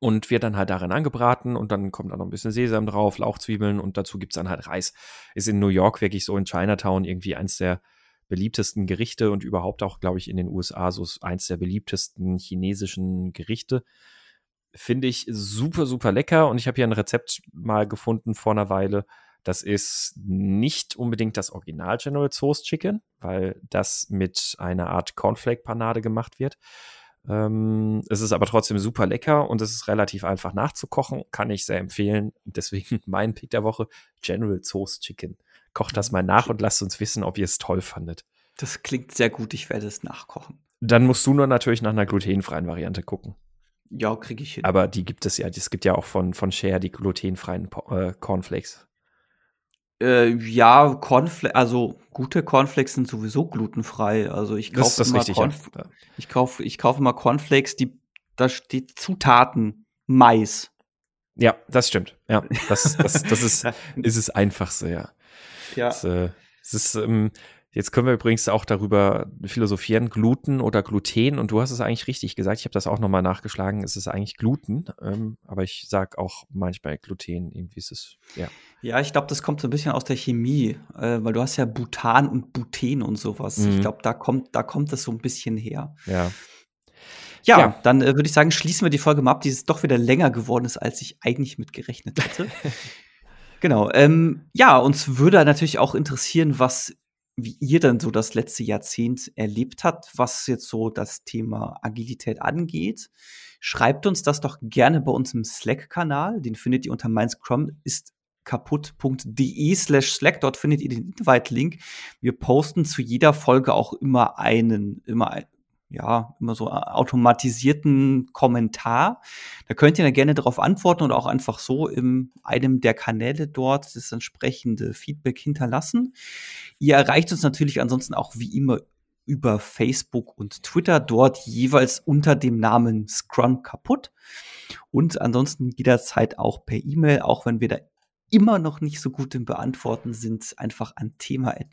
und wird dann halt darin angebraten und dann kommt da noch ein bisschen Sesam drauf, Lauchzwiebeln und dazu gibt's dann halt Reis. Ist in New York wirklich so in Chinatown irgendwie eins der beliebtesten Gerichte und überhaupt auch, glaube ich, in den USA so eins der beliebtesten chinesischen Gerichte. Finde ich super, super lecker und ich habe hier ein Rezept mal gefunden vor einer Weile. Das ist nicht unbedingt das Original General Tso's Chicken, weil das mit einer Art Cornflake-Panade gemacht wird, ähm, es ist aber trotzdem super lecker und es ist relativ einfach nachzukochen. Kann ich sehr empfehlen. Deswegen [laughs] mein Pick der Woche: General Tso's Chicken. Kocht das mal nach und lasst uns wissen, ob ihr es toll fandet. Das klingt sehr gut. Ich werde es nachkochen. Dann musst du nur natürlich nach einer glutenfreien Variante gucken. Ja, kriege ich hin. Aber die gibt es ja. Es gibt ja auch von, von Share die glutenfreien äh, Cornflakes. Äh, ja, Cornflakes, also gute Cornflakes sind sowieso glutenfrei. Also ich kaufe immer, Cornf ja. ich kaufe, ich kaufe immer Cornflakes, die da steht Zutaten Mais. Ja, das stimmt. Ja, das, das, das [laughs] ist, ist das Einfachste, ja. Ja. Das, äh, das ist, ähm, Jetzt können wir übrigens auch darüber philosophieren, Gluten oder Gluten. Und du hast es eigentlich richtig gesagt. Ich habe das auch nochmal nachgeschlagen. Es ist eigentlich Gluten, ähm, aber ich sage auch manchmal Gluten. Irgendwie ist es, ja. Ja, ich glaube, das kommt so ein bisschen aus der Chemie, äh, weil du hast ja Butan und Buten und sowas. Mhm. Ich glaube, da kommt, da kommt es so ein bisschen her. Ja. Ja, Ja. dann äh, würde ich sagen, schließen wir die Folge mal ab, die jetzt doch wieder länger geworden ist, als ich eigentlich mit gerechnet hätte. [laughs] genau. Ähm, ja, uns würde natürlich auch interessieren, was wie ihr dann so das letzte Jahrzehnt erlebt habt, was jetzt so das Thema Agilität angeht. Schreibt uns das doch gerne bei uns im Slack-Kanal. Den findet ihr unter mein Scrum ist kaputt.de slash Slack. Dort findet ihr den Invite-Link. Wir posten zu jeder Folge auch immer einen, immer ein, ja, immer so automatisierten Kommentar. Da könnt ihr dann gerne darauf antworten oder auch einfach so in einem der Kanäle dort das entsprechende Feedback hinterlassen. Ihr erreicht uns natürlich ansonsten auch wie immer über Facebook und Twitter, dort jeweils unter dem Namen Scrum kaputt. Und ansonsten jederzeit auch per E-Mail, auch wenn wir da immer noch nicht so gut im Beantworten sind, einfach an thema at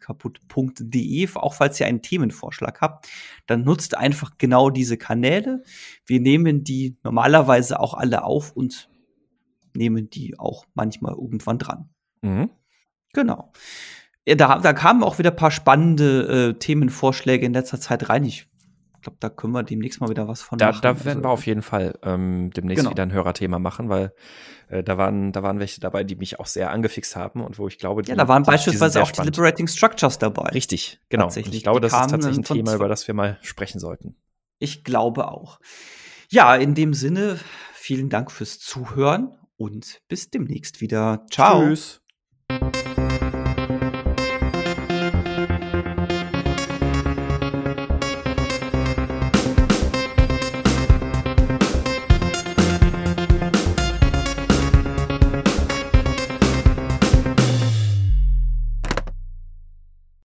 kaputt.de. Auch falls ihr einen Themenvorschlag habt, dann nutzt einfach genau diese Kanäle. Wir nehmen die normalerweise auch alle auf und nehmen die auch manchmal irgendwann dran. Mhm. Genau. Ja, da, da kamen auch wieder ein paar spannende äh, Themenvorschläge in letzter Zeit rein. Ich glaube, da können wir demnächst mal wieder was von Da, machen. da werden Also, wir auf jeden Fall ähm, demnächst Genau. wieder ein Hörerthema machen, weil äh, da, waren, da waren welche dabei, die mich auch sehr angefixt haben und wo ich glaube, die, ja, da waren die, die beispielsweise sehr auch die spannend. Liberating Structures dabei. Richtig, genau. Und ich glaube, die das ist tatsächlich ein Thema, über das wir mal sprechen sollten. Ich glaube auch. Ja, in dem Sinne, vielen Dank fürs Zuhören und bis demnächst wieder. Ciao. Tschüss.